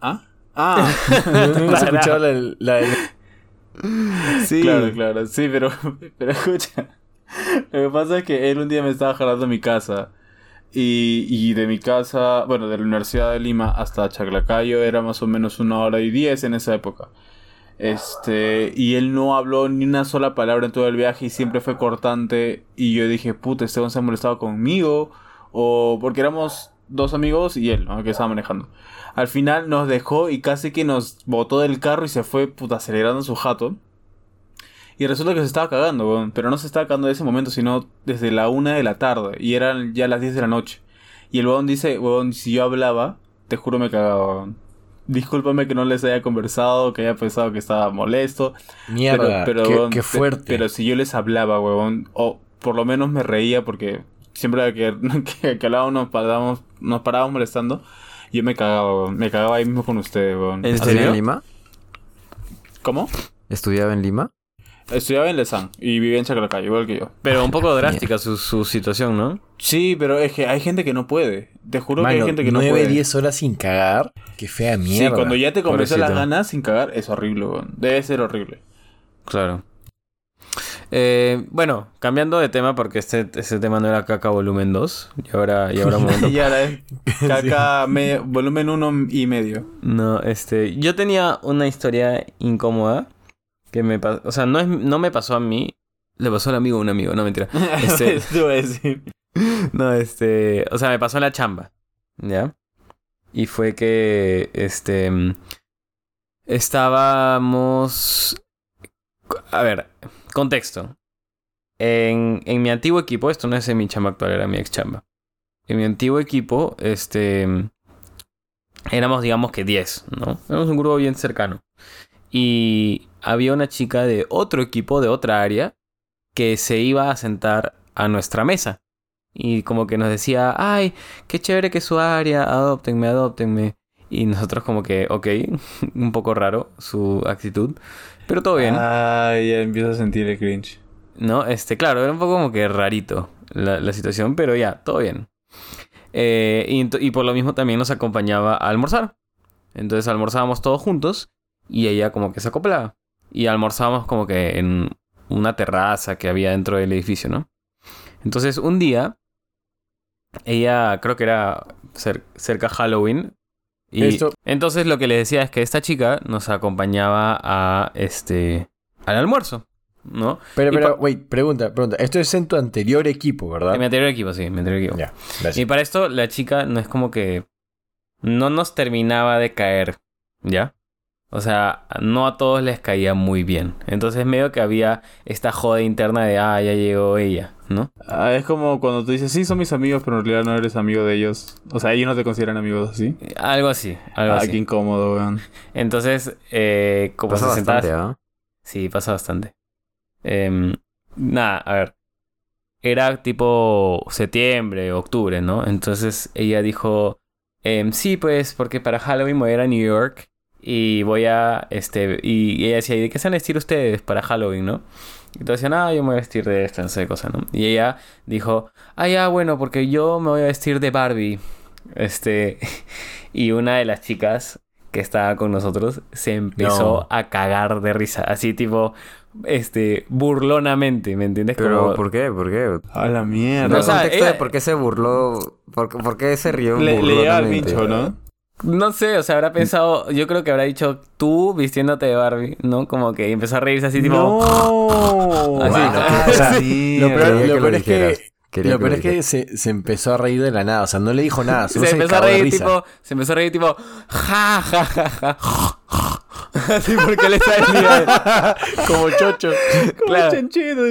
¿Ah? Ah, ¿No has escuchado la, la, Sí. claro, claro, sí, pero, pero escucha. Lo que pasa es que él un día me estaba jalando a mi casa. Y, y de mi casa, bueno, de la Universidad de Lima hasta Chaclacayo era más o menos una hora y diez en esa época. Este, y él no habló ni una sola palabra en todo el viaje y siempre fue cortante. Y yo dije, puta, este hombre se ha molestado conmigo. O porque éramos dos amigos y él, ¿no? que estaba manejando. Al final nos dejó y casi que nos botó del carro y se fue, puta, acelerando su jato. Y resulta que se estaba cagando, weón. Pero no se estaba cagando de ese momento, sino desde la una de la tarde. Y eran ya las 10 de la noche. Y el weón dice, weón, si yo hablaba, te juro me cagaba, weón. Discúlpame que no les haya conversado, que haya pensado que estaba molesto. mierda? pero, pero, qué, weón, qué pe- fuerte. Pero si yo les hablaba, weón, o por lo menos me reía porque siempre que, que, que hablábamos nos parábamos, nos parábamos molestando, yo me cagaba, weón. Me cagaba ahí mismo con ustedes, weón. ¿En ¿Estudiaba serio? en Lima? ¿Cómo? ¿Estudiaba en Lima? Estudiaba en Lesan y vivía en Chaclacayo, igual que yo. Pero un poco drástica su, su situación, ¿no? Sí, pero es que hay gente que no puede. Te juro que hay gente que no 9, puede. 10 horas sin cagar. Qué fea mierda. Sí, cuando ya te convenció las ganas sin cagar, es horrible, weón. Debe ser horrible. Claro. Eh, bueno, cambiando de tema, porque este, este tema no era caca volumen 2. Y ahora, y ahora momento. y ahora es caca me- volumen uno y medio. No, este. Yo tenía una historia incómoda. Que me pasó. O sea, no, es, no me pasó a mí. Le pasó al amigo de un amigo, no mentira. Este- a decir. No, este. O sea, me pasó en la chamba. ¿Ya? Y fue que. Este. Estábamos. A ver, contexto. En, en mi antiguo equipo, esto no es en mi chamba actual, era mi ex chamba. En mi antiguo equipo, este. Éramos, digamos que 10, ¿no? Éramos un grupo bien cercano. Y había una chica de otro equipo, de otra área, que se iba a sentar a nuestra mesa. Y como que nos decía, ay, qué chévere que es su área, adóptenme, adóptenme. Y nosotros como que, ok, un poco raro su actitud, pero todo bien. Ay, ya empiezo a sentir el cringe. ¿No? Este, claro, era un poco como que rarito. la, la situación, pero ya, todo bien. Eh, y por lo mismo también nos acompañaba a almorzar. Entonces almorzábamos todos juntos y ella como que se acoplaba. Y almorzábamos como que en una terraza que había dentro del edificio, ¿no? Entonces un día, ella creo que era cer- cerca Halloween. Y Esto- entonces lo que le decía es que esta chica nos acompañaba a este al almuerzo, ¿no? Pero, pero, wait, pregunta, pregunta. Esto es en tu anterior equipo, ¿verdad? En mi anterior equipo, sí, en mi anterior equipo. Ya, gracias. Y para esto la chica no es como que no nos terminaba de caer, ¿ya? O sea, no a todos les caía muy bien. Entonces medio que había esta joda interna de, ah, ya llegó ella, ¿no? Ah, es como cuando tú dices, sí, son mis amigos, pero en realidad no eres amigo de ellos. O sea, ellos no te consideran amigos así. Algo así, algo Ah, así. qué incómodo, weón. Entonces, eh, como Pasa se bastante, ¿ah? Sí, pasa bastante. Em, nada, a ver. Era tipo septiembre, octubre, ¿no? Entonces ella dijo, em, sí, pues, porque para Halloween voy a ir a New York y voy a, este, y ella decía, ¿y de qué se van a vestir ustedes para Halloween, no? Y todos decían, ah, yo me voy a vestir de esta, no sé qué cosa, ¿no? Y ella dijo, ah, ya, bueno, porque yo me voy a vestir de Barbie. Este, y una de las chicas que estaba con nosotros se empezó No. a cagar de risa, así tipo, este, burlonamente, ¿me entiendes? Pero, Como- ¿por qué? ¿Por qué? A la mierda. No, o sea, contexto ella- de por qué se burló, por, por qué se rió le, le llega al burlonamente. pincho, ¿no? No sé, o sea, habrá pensado, yo creo que habrá dicho tú vistiéndote de Barbie, ¿no? Como que empezó a reírse así, tipo, No. Así, Ah, o sea, sí, Lo peor, Quería lo que lo peor es que. Quería lo que peor lo es que se, se empezó a reír de la nada. O sea, no le dijo nada. se empezó a reír tipo, se empezó a reír tipo, ja, ja, ja, ja. Así porque le salía. Como chocho. Claro. chanchito.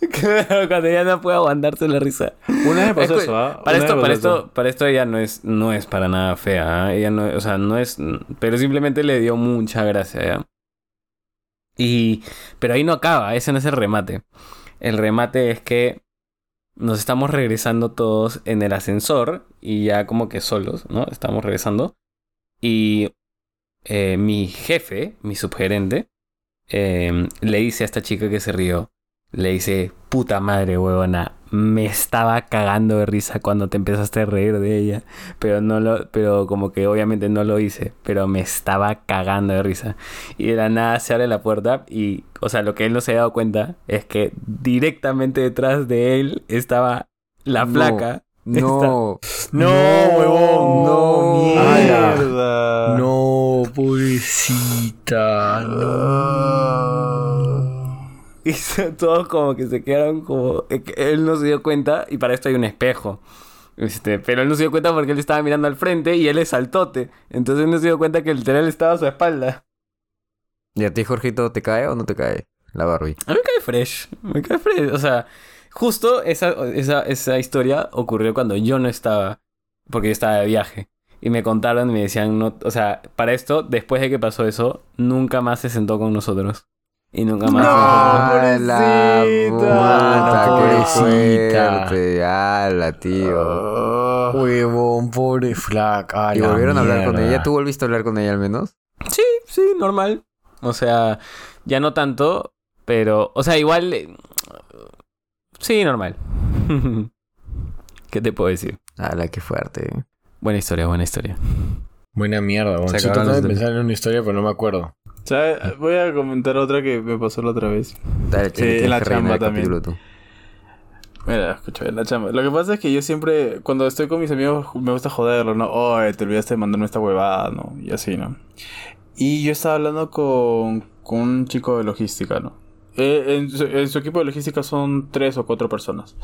Cuando ya no puede aguantarse la risa. Una vez pasó eso, ¿ah? Para esto, para esto, para esto ella no es, no es para nada fea, ¿ah? Ella no, o sea, no es, pero simplemente le dio mucha gracia, ¿ya? Y, pero ahí no acaba, ese no es el remate. El remate es que nos estamos regresando todos en el ascensor y ya como que solos, ¿no? Estamos regresando. Y eh, mi jefe, mi subgerente, eh, le dice a esta chica que se rió, le dice, puta madre, huevona, me estaba cagando de risa cuando te empezaste a reír de ella, pero no lo, pero como que obviamente no lo hice, pero me estaba cagando de risa. Y de la nada se abre la puerta y, o sea, lo que él no se ha dado cuenta es que directamente detrás de él estaba la No. flaca. No. No, huevón. No, mierda. Mierda. No, pobrecita. No. Y todos como que se quedaron como... Él no se dio cuenta y para esto hay un espejo. Este, pero él no se dio cuenta porque él estaba mirando al frente y él es saltote. Entonces él no se dio cuenta que el literal estaba a su espalda. ¿Y a ti, Jorgito, te cae o no te cae la Barbie? A mí me cae fresh. Me cae fresh. O sea, justo esa, esa, esa historia ocurrió cuando yo no estaba. Porque yo estaba de viaje. Y me contaron y me decían, no, o sea, para esto, después de que pasó eso, nunca más se sentó con nosotros. Y nunca más. ¡Ah, la puta! ¡Qué pobrecita. fuerte! ¡Hala, tío! Huevón, pobre flaca. ¿Y volvieron a hablar con ella? ¿Tú volviste a hablar con ella al menos? Sí, sí, normal. O sea, ya no tanto, pero, o sea, igual... eh, Sí, normal. ¿Qué te puedo decir? ¡Hala, qué fuerte! Buena historia, buena historia. Buena mierda, Estoy acabaron tratando de pensar en una historia, pero no me acuerdo. ¿Sabes? Voy a comentar otra que me pasó la otra vez. Dale, Sí, en la chamba tú. Mira, escucha, en la chamba. Lo que pasa es que yo siempre, cuando estoy con mis amigos, me gusta joderlo, ¿no? Oye, te olvidaste de mandarme esta huevada, ¿no? Y así, ¿no? Y yo estaba hablando con, con un chico de logística, ¿no? Eh, en, su, en su equipo de logística son tres o cuatro personas.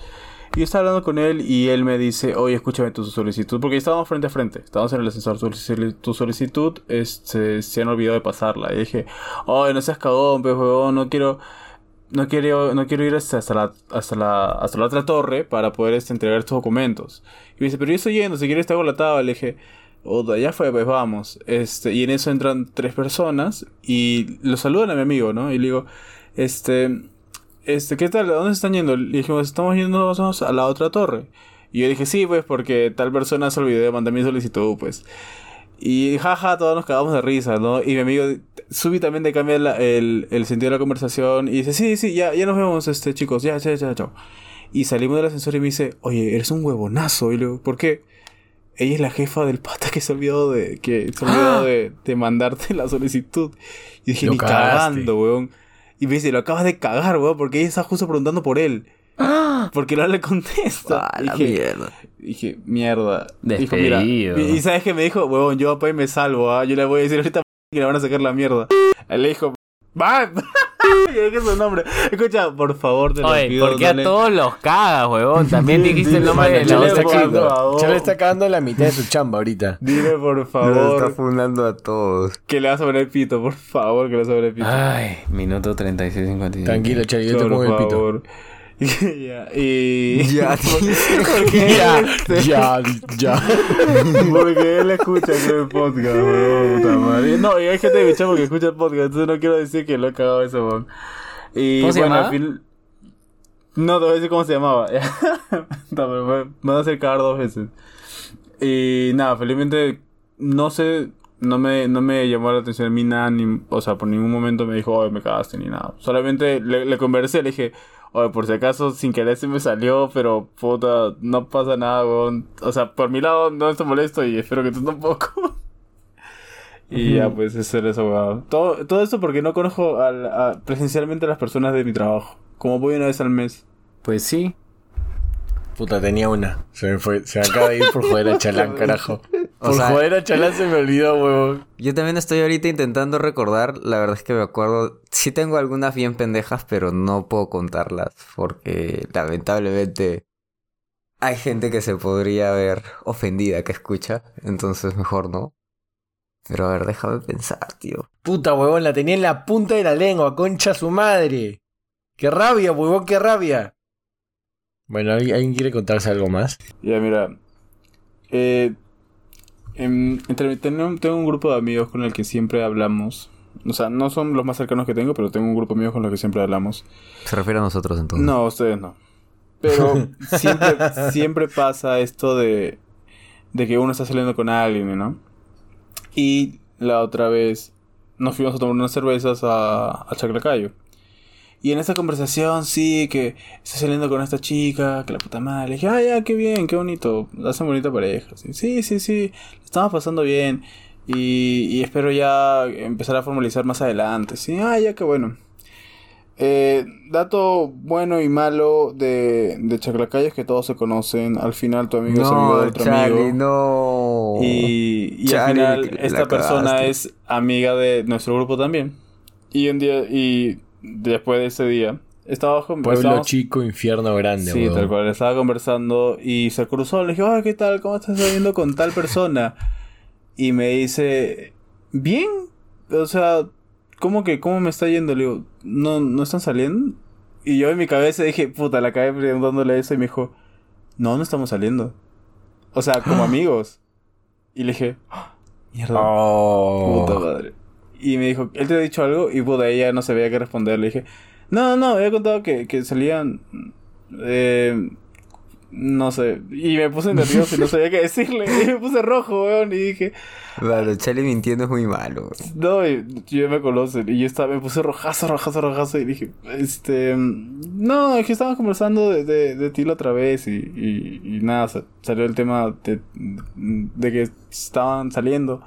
Y yo estaba hablando con él y él me dice, oye, escúchame tu solicitud, porque estábamos frente a frente, estábamos en el ascensor, tu, solici- tu solicitud este, se han olvidado de pasarla. Y dije, oye, no seas cagón, pues, huevón, no quiero... No quiero, no quiero ir hasta, hasta, la, hasta, la, hasta la otra torre para poder este, entregar estos documentos. Y me dice, pero yo estoy yendo, si quieres te hago la tabla. Le dije, "Oda, ya fue, pues vamos. Este, y en eso entran tres personas y lo saludan a mi amigo, ¿no? Y le digo, este, este, ¿qué tal? ¿A dónde se están yendo? Le dijimos, estamos yendo a la otra torre. Y yo dije, sí, pues, porque tal persona se olvidó de mandar mi solicitud, pues. Y jaja, todos nos cagamos de risa, ¿no? Y mi amigo súbitamente cambia la- el, el sentido de la conversación y dice, sí, sí, ya, ya nos vemos, este, chicos, ya, ya, ya, chao. Y salimos del ascensor y me dice, oye, eres un huevonazo. Y le digo, ¿por qué? Ella es la jefa del pata que se olvidó de, que se olvidó de, de mandarte la solicitud. Y dije, Lo ni cagaste. cagando, weón. Y me dice, lo acabas de cagar, weón, porque ella está justo preguntando por él. Porque no le contesta. Ah, la dije, mierda. dije, mierda. Dijo, mira. Y, y ¿sabes qué me dijo? Huevón, yo pues me salvo, ¿ah? Yo le voy a decir ahorita que le van a sacar la mierda. Él le dijo, ¡va! ¿Qué es su nombre? Escucha, por favor, te lo Oye, pido. ¿por qué a todos los cagas, huevón? También dijiste el nombre de la Chale, otra por chica. favor. Ya le está cagando la mitad de su chamba ahorita. Dile, por Nos está favor, fundando a todos. que le vas a poner pito, por favor, que le vas a poner pito. Ay, minuto 36, 55. Tranquilo, Charlie, yo te pongo el pito. favor. ya, y... Ya, porque Ya, ya, ya. porque él escucha el podcast, weón, puta madre. No, y hay gente de mi chavo que escucha el podcast, entonces no quiero decir que lo he cagado eso, weón. Y ¿Cómo se bueno, llamaba? al fin... No, te voy a decir cómo se llamaba. no, pero me, me van a hacer cagar dos veces. Y nada, felizmente, no sé, no me, no me llamó la atención a mí nada, ni, o sea, por ningún momento me dijo, oye, me cagaste, ni nada. Solamente le, le conversé, le dije, oye, por si acaso, sin querer se me salió, pero puta, no pasa nada, weón. O sea, por mi lado no estoy molesto y espero que tú tampoco. y ya, pues, eso era eso, weón. Todo, todo esto porque no conozco al- a- presencialmente a las personas de mi trabajo. Como voy una vez al mes. Pues sí. Puta, tenía una. Se me fue. Se me acaba de ir por joder a Chalán, carajo. O Por sea- joder a Chalán se me olvidó, huevón. Yo también estoy ahorita intentando recordar, la verdad es que me acuerdo, sí tengo algunas bien pendejas, pero no puedo contarlas porque lamentablemente hay gente que se podría ver ofendida que escucha, entonces mejor no. Pero a ver, déjame pensar, tío. Puta, huevón, la tenía en la punta de la lengua, concha su madre. Qué rabia, huevón, qué rabia. Bueno, ¿alguien quiere contarse algo más? Ya, mira. Eh, em, entre- tengo, tengo un grupo de amigos con el que siempre hablamos. O sea, no son los más cercanos que tengo, pero tengo un grupo de amigos con los que siempre hablamos. Se refiere a nosotros entonces. No, ustedes no. Pero siempre, siempre pasa esto de, de que uno está saliendo con alguien, ¿no? Y la otra vez nos fuimos a tomar unas cervezas a, a Chaclacayo. Y en esa conversación, sí, que está saliendo con esta chica, que la puta madre. Le dije, ah, ya, qué bien, qué bonito. Hacen bonita pareja. Sí, sí, sí, sí. estamos pasando bien. Y, y espero ya empezar a formalizar más adelante. Sí, ah, ya, qué bueno. Eh, dato bueno y malo de, de Chaclacayo es que todos se conocen. Al final tu amigo es amigo de No, otro Charlie, amigo. no. Y, y al final esta persona cagaste. es amiga de nuestro grupo también. Y un día, y después de ese día, estaba Pueblo chico, infierno grande, Sí, tal cual, estaba conversando y se cruzó, le dije, "Ay, ¿qué tal? ¿Cómo estás saliendo con tal persona? Y me dice, bien, o sea, ¿cómo que, cómo me está yendo? Le digo, ¿no, no están saliendo? Y yo en mi cabeza dije, puta, la acabé preguntándole eso y me dijo, no, no estamos saliendo. O sea, como amigos. Y le dije, "Ah, mierda. Oh. Puta madre. Y me dijo, ¿él te ha dicho algo? Y puta, ella no sabía qué responder. Le dije, no, no, no, había contado que, que salían. Eh, no sé. Y me puse nervioso y no sabía qué decirle. Y me puse rojo, weón. Y dije, Vale, Charlie mintiendo es muy malo. no, y yo me conocen. Y yo estaba, me puse rojazo, rojazo, rojazo. Y dije, este. No, es que estábamos conversando de, de, de ti la otra vez. Y, y, y nada, sa- salió el tema de, de que estaban saliendo.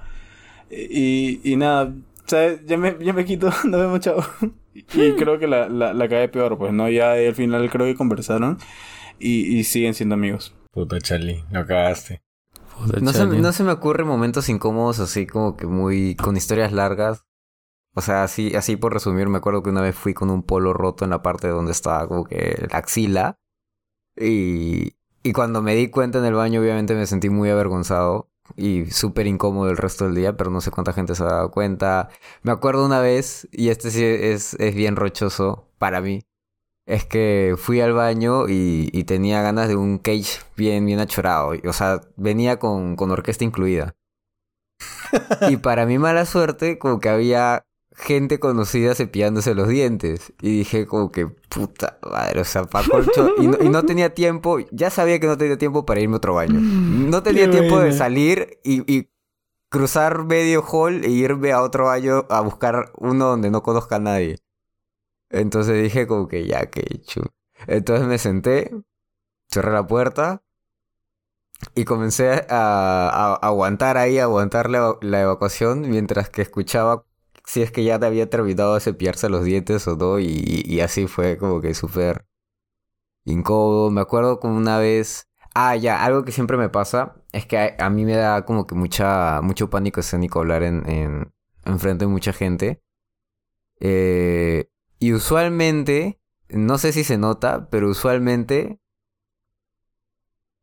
Y, y nada, ¿sabes? Ya me, ya me quito, nos vemos, chao. Y creo que la, la, la cae peor, pues, ¿no? Ya al final creo que conversaron. Y, y siguen siendo amigos. Puta, Charlie, lo cagaste. No se, no se me ocurren momentos incómodos así como que muy... con historias largas. O sea, así, así por resumir, me acuerdo que una vez fui con un polo roto en la parte donde estaba como que la axila. Y, y cuando me di cuenta en el baño, obviamente me sentí muy avergonzado y súper incómodo el resto del día, pero no sé cuánta gente se ha dado cuenta. Me acuerdo una vez, y este sí es, es bien rochoso para mí, es que fui al baño y, y tenía ganas de un cage bien, bien achorado. O sea, venía con, con orquesta incluida. y para mi mala suerte, como que había gente conocida cepillándose los dientes. Y dije como que, puta madre, o sea, pa' colcho. Y no, y no tenía tiempo, ya sabía que no tenía tiempo para irme a otro baño. No tenía Qué tiempo de salir y, y cruzar medio hall e irme a otro baño a buscar uno donde no conozca a nadie. Entonces dije como que ya, que he hecho. Entonces me senté, cerré la puerta y comencé a, aguantar ahí, a aguantar la, evacuación mientras que escuchaba si es que ya te había terminado de cepillarse los dientes o no. Y, y así fue como que súper incómodo. Me acuerdo como una vez... Ah, ya, algo que siempre me pasa es que a, mí me da como que mucha, mucho pánico escénico hablar en, en, en frente de mucha gente. Eh, y usualmente, no sé si se nota, pero usualmente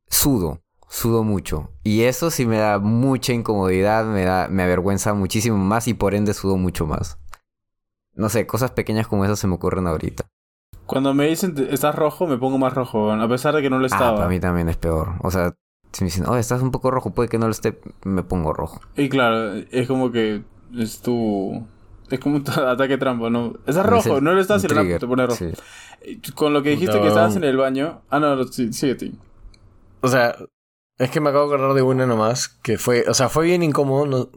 sudo sudo mucho. Y eso sí me da mucha incomodidad, me da, me avergüenza muchísimo más y por ende sudo mucho más. No sé, cosas pequeñas como esas se me ocurren ahorita. Cuando me dicen estás rojo, me pongo más rojo, a pesar de que no lo estaba. Ah, para mí también es peor. O sea, si me dicen, oh, estás un poco rojo, puede que no lo esté, me pongo rojo. Y claro, es como que es tu. Es como un ataque trampa, ¿no? Estás rojo, no lo estás y te pone rojo. Con lo que dijiste que estabas en el baño. Ah, no, sí, sigue O sea, es que me acabo de acordar de una nomás, que fue, o sea, fue bien incómodo, no,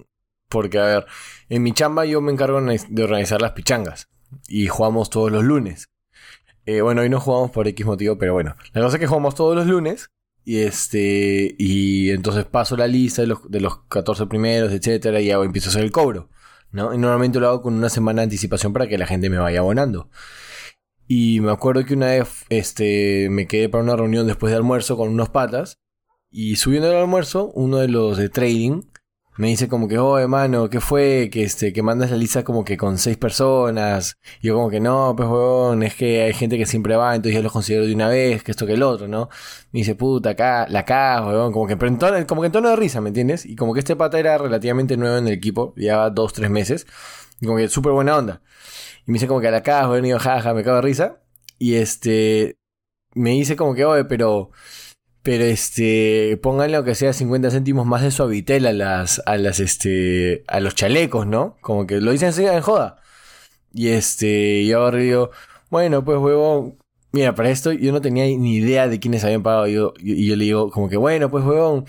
porque, a ver, en mi chamba yo me encargo de organizar las pichangas y jugamos todos los lunes. Eh, bueno, hoy no jugamos por X motivo, pero bueno, la cosa es que jugamos todos los lunes y este, y entonces paso la lista de los, de los 14 primeros, etcétera, y hago, empiezo a hacer el cobro, ¿no? Y normalmente lo hago con una semana de anticipación para que la gente me vaya abonando. Y me acuerdo que una vez este, me quedé para una reunión después de almuerzo con unos patas y subiendo el almuerzo, uno de los de trading me dice como que, oh, hermano, ¿qué fue? Que este, que mandas la lista como que con seis personas. Y yo como que no, pues weón, es que hay gente que siempre va, entonces ya los considero de una vez, que esto que el otro, ¿no? Me dice, puta, acá, la acá, weón, como que, pero en tono, como que en tono de risa, ¿me entiendes? Y como que este pata era relativamente nuevo en el equipo, ya dos, tres meses, y como que súper buena onda. Y me dice como que a la caja, weón, y yo, jaja, me cago de risa. Y este, me dice como que, oye, pero pero este, pónganle aunque sea 50 céntimos más de suavitel a las, a las, este, a los chalecos, ¿no? Como que lo dicen así en joda. Y este, y ahora digo, bueno, pues huevón, mira, para esto yo no tenía ni idea de quiénes habían pagado. Yo, y yo le digo, como que bueno, pues huevón,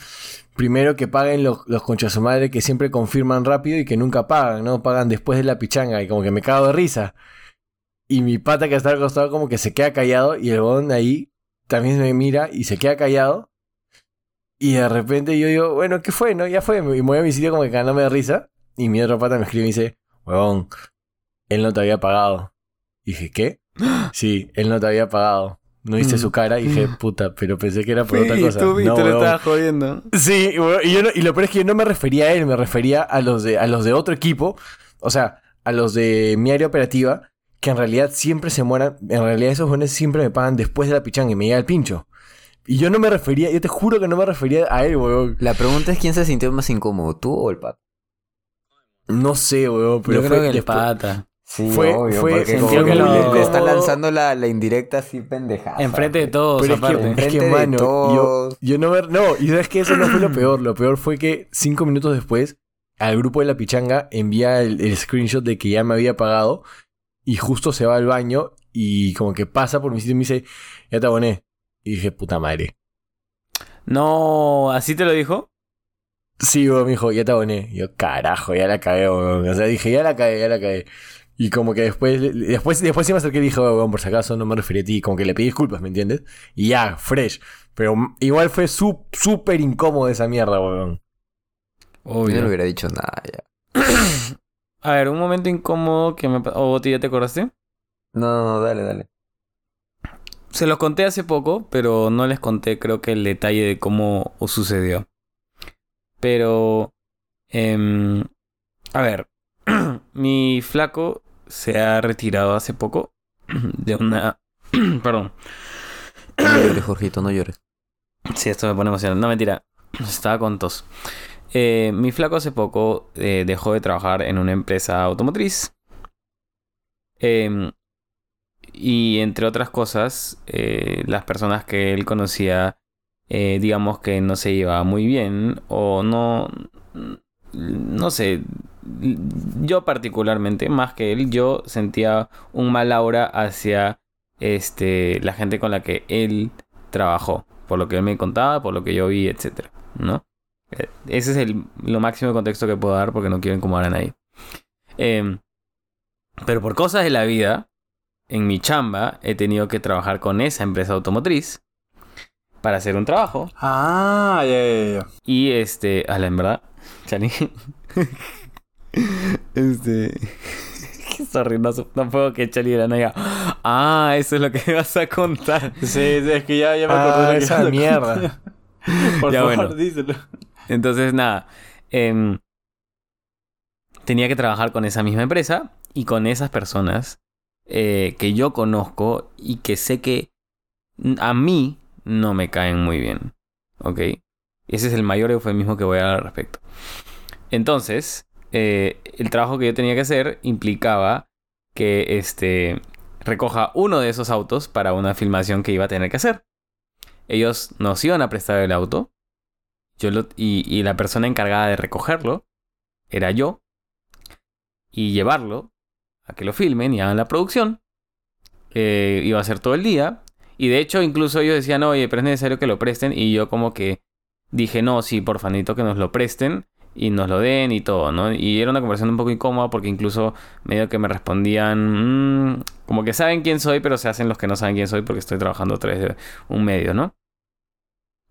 primero que paguen los, los conchas su madre que siempre confirman rápido y que nunca pagan, ¿no? Pagan después de la pichanga y como que me cago de risa. Y mi pata que está al costado como que se queda callado y el huevón ahí también me mira y se queda callado. Y de repente yo digo, bueno, ¿qué fue? no Ya fue. Y me voy a mi sitio como que cagándome de risa. Y mi otra pata me escribe y me dice, huevón, él no te había pagado. Y dije, ¿qué? Sí, él no te había pagado. No viste su cara y dije, puta, pero pensé que era por otra cosa. Tú, no, te lo estabas jodiendo. Sí, y, yo y lo peor es que yo no me refería a él, me refería a los de, a los de otro equipo. O sea, a los de mi área operativa que en realidad siempre se mueran. En realidad esos jóvenes siempre me pagan después de la pichanga y me llega el pincho. Y yo no me refería, yo te juro que no me refería a él, weón. La pregunta es quién se sintió más incómodo, tú o el pata. No sé, weón, pero yo creo que el pata. Sí, fue, obvio, fue porque que le, está lanzando la, la, indirecta así pendejada. Enfrente de todos, pero aparte. Es que, es que mano, yo, yo, no me... No, y es que eso no fue lo peor. Lo peor fue que cinco minutos después, al grupo de la pichanga envía el, el screenshot de que ya me había pagado y justo se va al baño y como que pasa por mi sitio y me dice, ya te aboné. Y dije, puta madre. No, ¿así te lo dijo? Sí, me dijo, ya te aboné. Y yo, carajo, ya la cagué, O sea, dije, ya la cagué, ya la cagué. Y como que después, después, después sí me acerqué y dije, weón, por si acaso no me referí a ti. Como que le pedí disculpas, ¿me entiendes? Y ya, fresh. Pero igual fue súper incómodo esa mierda, weón. Obvio. Yo no hubiera dicho nada ya. A ver, un momento incómodo que me... ¿O oh, ya te acordaste? No, no, dale, dale. Se los conté hace poco, pero no les conté creo que el detalle de cómo sucedió. Pero... Eh, a ver, mi flaco se ha retirado hace poco de una... Perdón. No llores, Jorgito, no llores. Sí, esto me pone emocionado. No, mentira. Estaba con tos. Eh, mi flaco hace poco eh, dejó de trabajar en una empresa automotriz. Em, y entre otras cosas, eh, las personas que él conocía, digamos que no se iba muy bien o no, no sé, yo particularmente, más que él, yo sentía un mal aura hacia este, la gente con la que él trabajó, por lo que él me contaba, por lo que yo vi, etc. ¿no? Eh, ese es el, lo máximo de contexto que puedo dar porque no quiero incomodar a nadie. Em, pero por cosas de la vida, en mi chamba he tenido que trabajar con esa empresa automotriz para hacer un trabajo. Ah, ya, ya, ya. Y este, a la en verdad, Chani. este. Sorry, no, no puedo que Chani de la nada Ah, eso es lo que me vas a contar. Sí, sí, es que ya, ya me acordé Ah, de esa mierda. Por Ya, favor, bueno. díselo. Entonces, nada. em, tenía que trabajar con esa misma empresa y con esas personas eh, que yo conozco y que sé que a mí no me caen muy bien. ¿Ok? Ese es el mayor eufemismo que voy a dar al respecto. Entonces, eh, el trabajo que yo tenía que hacer implicaba que este, recoja uno de esos autos para una filmación que iba a tener que hacer. Ellos nos iban a prestar el auto yo lo, y, la persona encargada de recogerlo era yo. Y llevarlo a que lo filmen y hagan la producción. Eh, iba a ser todo el día. Y de hecho, incluso ellos decían, oye, pero es necesario que lo presten. Y yo como que dije, no, sí, por fanito que nos lo presten y nos lo den y todo, ¿no? Y era una conversación un poco incómoda porque incluso medio que me respondían, "Mm", como que saben quién soy, pero se hacen los que no saben quién soy porque estoy trabajando a través de un medio, ¿no?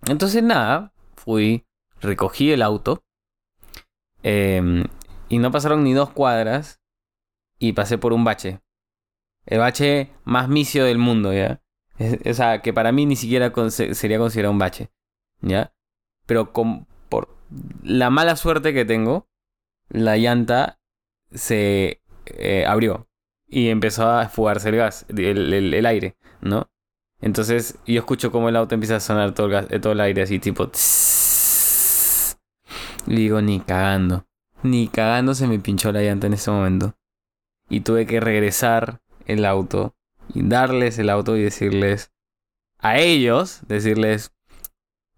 Entonces nada, fui, recogí el auto em, y no pasaron ni dos cuadras y pasé por un bache. El bache más misio del mundo, ¿ya? O sea, que para mí ni siquiera sería considerado un bache, ¿ya? Pero con, por la mala suerte que tengo, la llanta se eh, abrió y empezó a fugarse el gas, el- el aire, ¿no? Entonces yo escucho como el auto empieza a sonar todo el, eh, aire así tipo... tss. Digo, ni cagando. Ni cagando se me pinchó la llanta en ese momento. Y tuve que regresar el auto y darles el auto y decirles a ellos, decirles,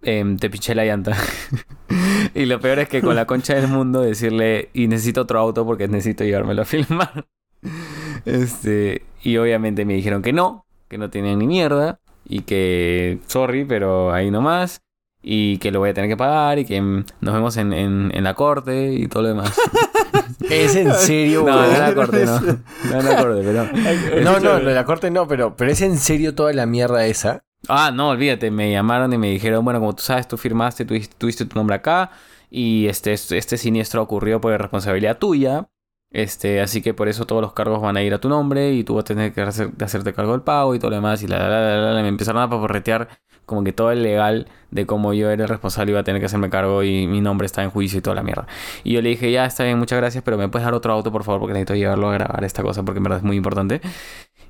em, te pinché la llanta. y lo peor es que con la concha del mundo decirle, y necesito otro auto porque necesito llevármelo a filmar. Este, y obviamente me dijeron que no, que no tenían ni mierda, y que, sorry, pero ahí nomás, y que lo voy a tener que pagar, y que nos vemos en, en, en la corte y todo lo demás. ¿Es en serio, No, no en la corte, no. No en la corte, pero... No, no, la corte no, pero, pero ¿es en serio toda la mierda esa? Ah, no, olvídate, me llamaron y me dijeron, bueno, como tú sabes, tú firmaste, tú tuviste tu nombre acá y este, este siniestro ocurrió por responsabilidad tuya. Este, así que por eso todos los cargos van a ir a tu nombre y tú vas a tener que hacer- hacerte cargo del pago y todo lo demás. Y la, la, la, la, me empezaron a paporretear como que todo el legal de cómo yo era el responsable iba a tener que hacerme cargo y mi nombre está en juicio y toda la mierda. Y yo le dije, ya está bien, muchas gracias, pero me puedes dar otro auto por favor porque necesito llevarlo a grabar esta cosa porque en verdad es muy importante.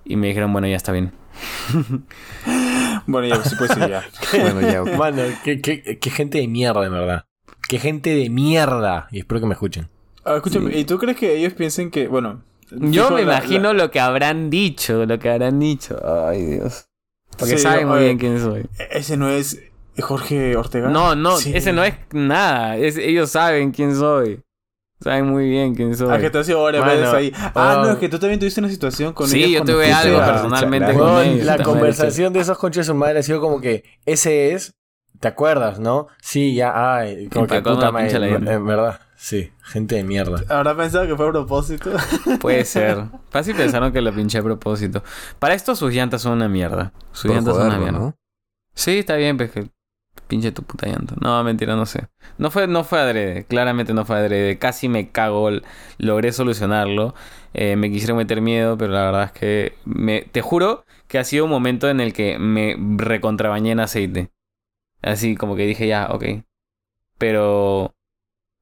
Y me dijeron, bueno, ya está bien. Bueno, ya, sí, pues sí, ya. Bueno, ya. Mano, qué, qué, qué gente de mierda, en verdad. Qué gente de mierda. Y espero que me escuchen. Ah, escúchame, ¿y tú crees que ellos piensen que, bueno... Yo me la- imagino la- lo que habrán dicho, lo que habrán dicho. Ay, Dios. Porque Sí, saben muy oye, bien quién soy. Ese no es Jorge Ortega. No, no, Sí. ese no es nada. Es, ellos saben quién soy. Saben muy bien quién soy. Ah, que te has ido varias veces ahí. Ah, oh. no, es que tú también tuviste una situación con Sí, ellos yo cuando tuve algo personalmente la- con ellos. la conversación de esos conches de su madre ha sido como que ese es, ¿te acuerdas, no? Sí, ya, ay, como que puta madre, en verdad, sí, gente de mierda. Habrá pensado que fue a propósito. Puede ser. Fácil pensaron que lo pinché a propósito. Para esto sus llantas son una mierda. Sus Por llantas son una mierda. ¿no? Sí, está bien, pues que pinche tu puta llanta. No, mentira, no sé. No fue, no fue adrede, claramente no fue adrede. Casi me cago, logré solucionarlo. Eh, me quisieron meter miedo, pero la verdad es que me, te juro que ha sido un momento en el que me recontrabañé en aceite. Así como que dije ya, ok. Pero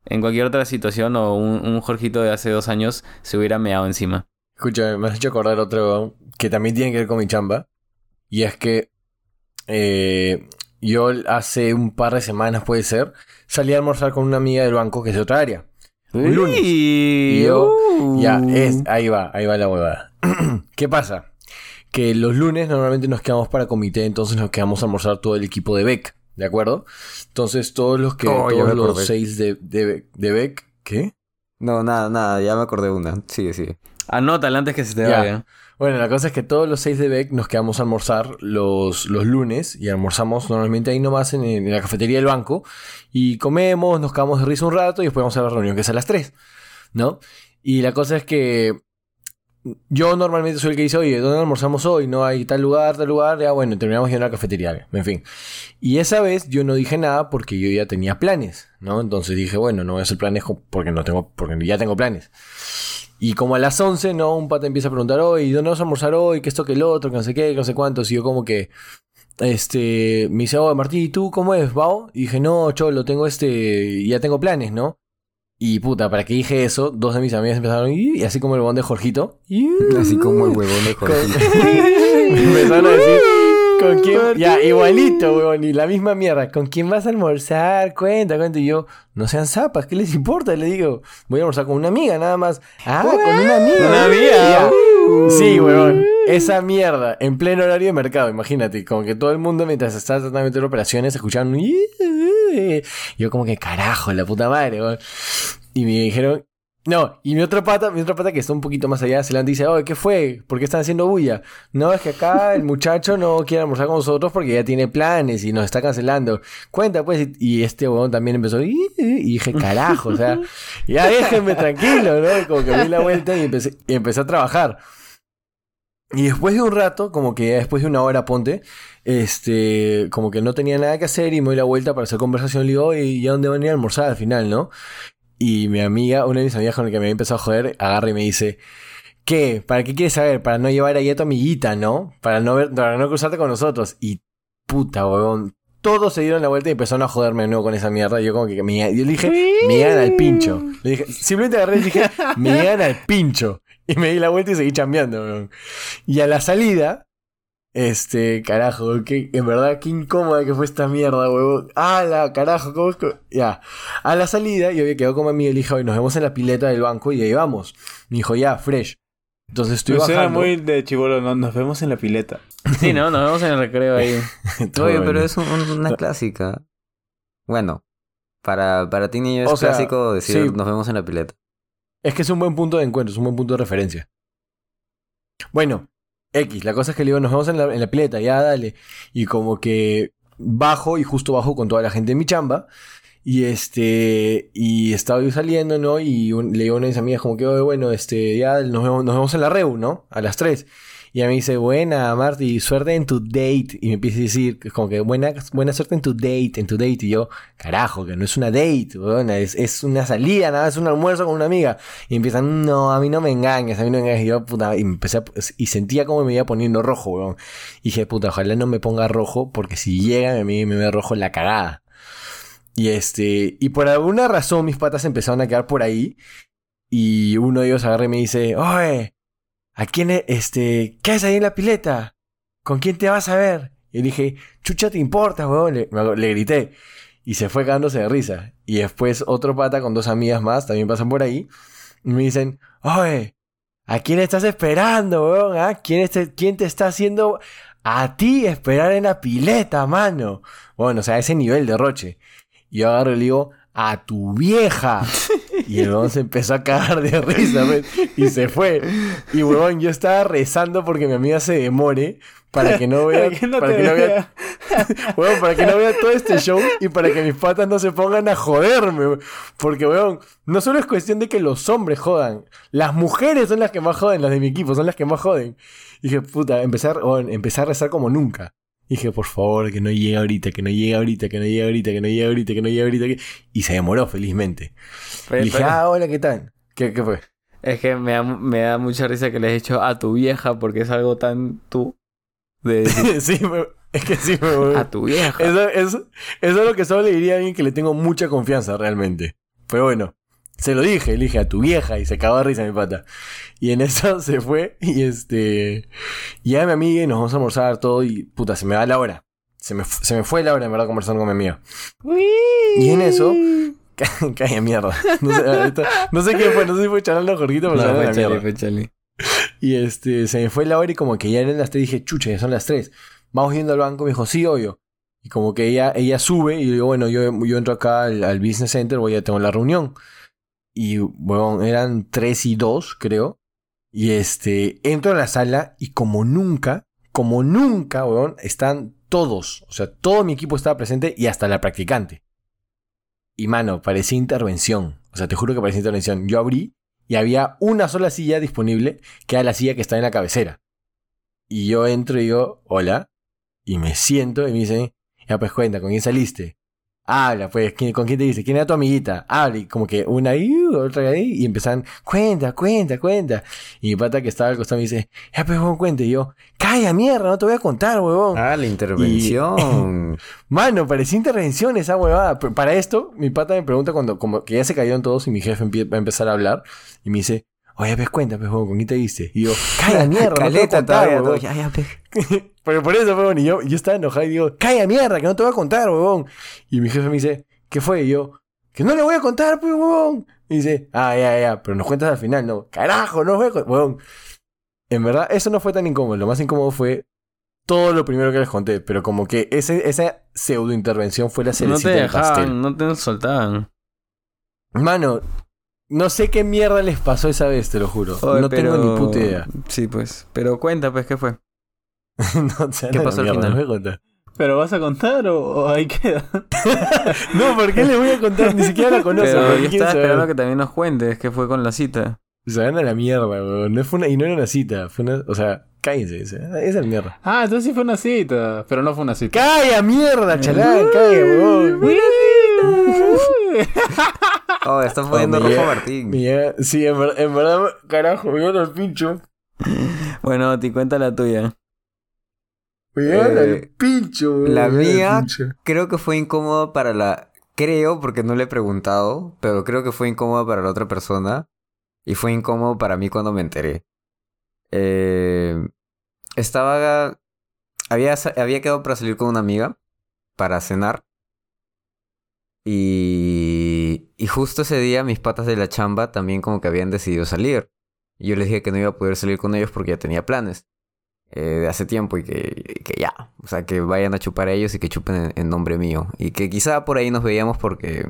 en cualquier otra situación o un, un Jorgito de hace dos años se hubiera meado encima. Escúchame, me has hecho acordar otro que también tiene que ver con mi chamba. Y es que eh, yo hace un par de semanas, puede ser, salí a almorzar con una amiga del banco que es de otra área. Un lunes. Y yo- Uh. Ya, es, ahí va, ahí va la huevada. ¿Qué pasa? Que los lunes normalmente nos quedamos para comité, entonces nos quedamos a almorzar todo el equipo de Beck, ¿de acuerdo? Entonces todos los que, Oh, todos los seis de, de, de Beck, ¿qué? No, nada, nada, ya me acordé una. Sigue, sigue. Anótala antes que se te Ya. vaya. Bueno, la cosa es que todos los seis de Beck nos quedamos a almorzar los, los lunes y almorzamos normalmente ahí nomás en, en la cafetería del banco y comemos, nos quedamos de risa un rato y después vamos a la reunión que es a las 3, ¿no? Y la cosa es que yo normalmente soy el que dice, oye, ¿dónde almorzamos hoy? No hay tal lugar, tal lugar. Ya bueno, terminamos yendo a la cafetería. En fin. Y esa vez yo no dije nada porque yo ya tenía planes, ¿no? Entonces dije, bueno, no voy a hacer planes porque no tengo, porque ya tengo planes. Y como a las 11, ¿no? Un pata empieza a preguntar, oye, ¿dónde vas a almorzar hoy? ¿Qué esto, que el otro? Que no sé qué, que no sé cuántos. Y yo como que, este, me dice, oh, Martín, ¿y tú cómo es, Bao? Y dije, no, cholo, tengo este, ya tengo planes, ¿no? Y puta, para que dije eso, dos de mis amigas empezaron, y así como el huevón de Jorgito. Así como el huevón de Jorgito. empezaron a decir, ¿con quién? Ya, igualito, huevón, y la misma mierda. ¿Con quién vas a almorzar? Cuenta, cuenta. Y yo, no sean zapas, ¿qué les importa? Le digo, voy a almorzar con una amiga, nada más. Ah, con una amiga. Una amiga. Sí, huevón. Esa mierda, en pleno horario de mercado, imagínate, como que todo el mundo mientras está tratando de meter operaciones, Yo como que carajo, la puta madre. Y me dijeron, no, y mi otra pata, mi otra pata que está un poquito más allá, se le dice, oh, ¿qué fue? ¿Por qué están haciendo bulla? No, es que acá el muchacho no quiere almorzar con nosotros porque ya tiene planes y nos está cancelando. Cuenta, pues, y, este huevón también empezó, y, dije, carajo, o sea, ya déjenme tranquilo, ¿no? como que me di la vuelta y empecé, y empecé a trabajar. Y después de un rato, como que después de una hora, ponte, este, como que no tenía nada que hacer y me doy la vuelta para hacer conversación. Le digo, ¿y ya dónde van a ir a almorzar al final, no? Y mi amiga, una de mis amigas con la que me había empezado a joder, agarra y me dice, ¿qué? ¿Para qué quieres saber? Para no llevar ahí a tu amiguita, ¿no? Para no, ver, para no cruzarte con nosotros. Y puta, huevón. Todos se dieron la vuelta y empezaron a joderme de nuevo con esa mierda. Yo como que me, dije, me llegan al pincho. Le dije, simplemente agarré y dije, me llegan al pincho. Y me di la vuelta y seguí chambeando, huevón. Y a la salida, este, carajo, que en verdad qué incómoda que fue esta mierda, huevón. La carajo, ¿cómo es que? Ya. A la salida, yo había quedado con mi amigo y le dije, hoy nos vemos en la pileta del banco y ahí vamos. Me dijo, ya, fresh. Entonces estoy era bajando. muy de chivolo, ¿no? Nos vemos en la pileta. Sí, ¿no? Nos vemos en el recreo ahí. Todo Oye, bueno. pero es un- una clásica. Bueno, para, para ti niño es O sea, clásico decir sí. nos vemos en la pileta. Es que es un buen punto de encuentro, es un buen punto de referencia. Bueno, X, la cosa es que le digo, nos vemos en la, en la pileta, ya dale. Y como que bajo y justo bajo con toda la gente en mi chamba. Y este, y estaba yo saliendo, ¿no? Y un- le digo a una de mis amigas como que, "Oye, bueno, este, ya nos vemos, nos vemos en la Reu, ¿no? A las 3. Y ella me dice, buena, Marty, suerte en tu date. Y me empieza a decir, como que, buena, buena suerte en tu date, en tu date. Y yo, carajo, que no es una date, es, una salida, nada, es un almuerzo con una amiga. Y empiezan, no, a mí no me engañes, a mí no me engañes. Y yo, puta, y, me empecé a- y sentía como me iba poniendo rojo, weón. Y dije, puta, ojalá no me ponga rojo, porque si llega a mí me ve rojo la cagada. Y este, y por alguna razón mis patas empezaron a quedar por ahí. Y uno de ellos agarra y me dice, oye, ¿a quién es, este, qué haces ahí en la pileta? ¿Con quién te vas a ver? Y dije, chucha, te importa, weón. Le, grité. Y se fue cagándose de risa. Y después otro pata con dos amigas más también pasan por ahí. Y me dicen, oye, ¿a quién estás esperando, weón? ¿Ah? ¿Quién, ¿Quién te está haciendo a ti esperar en la pileta, mano? Bueno, o sea, ese nivel de roche. Y yo agarro y le digo, a tu vieja. Y el huevón se empezó a cagar de risa, y se fue. Y huevón, yo estaba rezando porque mi amiga se demore para que no vea, Para que no para que no vea. Weón, para que no vea todo este show y para que mis patas no se pongan a joderme. Porque, weón, no solo es cuestión de que los hombres jodan. Las mujeres son las que más joden, las de mi equipo, son las que más joden. Y dije, puta, empezar, weón, empecé a rezar como nunca. Dije, por favor, que no llegue ahorita, que no llegue ahorita, que no llegue ahorita, que no llegue ahorita, que no llegue ahorita. que- Y se demoró, felizmente. Pero- y dije, pero- ah, hola, ¿qué tal? ¿Qué, qué fue? Es que me da, me da mucha risa que le has hecho a tu vieja porque es algo tan tú. De decir, sí, es que sí, me a tu vieja. Eso, eso, eso es lo que solo le diría a alguien que le tengo mucha confianza realmente. Pero bueno, se lo dije, le dije a tu vieja y se cagó de risa mi pata. Y en eso se fue y este... Y mi amiga y nos vamos a almorzar todo y puta, se me va la hora. Se me, se me fue la hora en verdad conversando con mi amiga. Y en eso... ca- Calla mierda. No sé, ahorita- no sé qué fue, no sé si fue charlando Jorgito, pero No, fue Chale, fue Chale. Y este, se me fue la hora y como que ya eran las tres, dije, chucha, ya son las tres. Vamos yendo al banco, me dijo, sí, obvio. Y como que ella, ella sube y yo digo, bueno, yo, yo entro acá al, al business center, voy a tener la reunión. Y, bueno, eran tres y dos, creo. Y este, entro a la sala y como nunca, como nunca, weón, están todos. O sea, todo mi equipo estaba presente y hasta la practicante. Y mano, parecía intervención. O sea, te juro que parecía intervención. Yo abrí y había una sola silla disponible, que era la silla que está en la cabecera. Y yo entro y digo, hola, y me siento y me dicen, ya pues cuenta, ¿con quién saliste? Habla, pues, ¿con quién te dice? ¿Quién era tu amiguita? Habla, y como que una ahí, otra ahí, y empiezan, cuenta, cuenta, cuenta. Y mi pata que estaba al costado me dice, ya pues, huevón, cuente. Y yo, calla mierda, no te voy a contar, huevón. Ah, la intervención. Mano, parecía intervención esa huevada. Para esto, mi pata me pregunta cuando, como que ya se cayeron todos y mi jefe va a empezar a hablar, y me dice, Oye, pues cuenta, pues, ¿con quién te viste? Y yo, calla mierda, Caleta, no te voy a contar, Ya, ya, Pero por eso, huevón, y yo, yo estaba enojado y digo, calla mierda, que no te voy a contar, huevón. Y mi jefe me dice, ¿qué fue? Y yo, que no le voy a contar, pues, huevón. Y dice, ah, ya, ya, pero nos cuentas al final, no. Carajo, no voy a contar, huevón. En verdad, eso no fue tan incómodo. Lo más incómodo fue todo lo primero que les conté. Pero como que ese, esa pseudo intervención fue la cerecita No te dejaban, no te soltaban. Mano, no sé qué mierda les pasó esa vez, te lo juro. no tengo ni puta idea. Sí, pues. Pero cuenta, pues, ¿qué fue? no, ¿Qué pasó al final? ¿Pero vas a contar o, ahí queda? no, ¿por qué le voy a contar? Ni siquiera la conozco. Pero yo estaba esperando que también nos cuentes qué fue con la cita. Se van a la mierda, weón. No fue una, y no era una cita. Fue una, o sea, cállense. Esa es la mierda. Ah, entonces sí fue una cita. Pero no fue una cita. ¡Calla, mierda, chalán! ¡Calla, weón! Oh, está poniendo rojo Martín. sí, en, verdad, carajo, me el pincho. Bueno, te cuenta la tuya. El eh, pincho. La mía creo que fue incómodo para la... Creo, porque no le he preguntado, pero creo que fue incómodo para la otra persona. Y fue incómodo para mí cuando me enteré. Eh, estaba... Había, había quedado para salir con una amiga para cenar. Y, y justo ese día mis patas de la chamba también como que habían decidido salir. Y yo les dije que no iba a poder salir con ellos porque ya tenía planes eh, de hace tiempo y que, que, ya, o sea, que vayan a chupar a ellos y que chupen en, nombre mío. Y que quizá por ahí nos veíamos porque...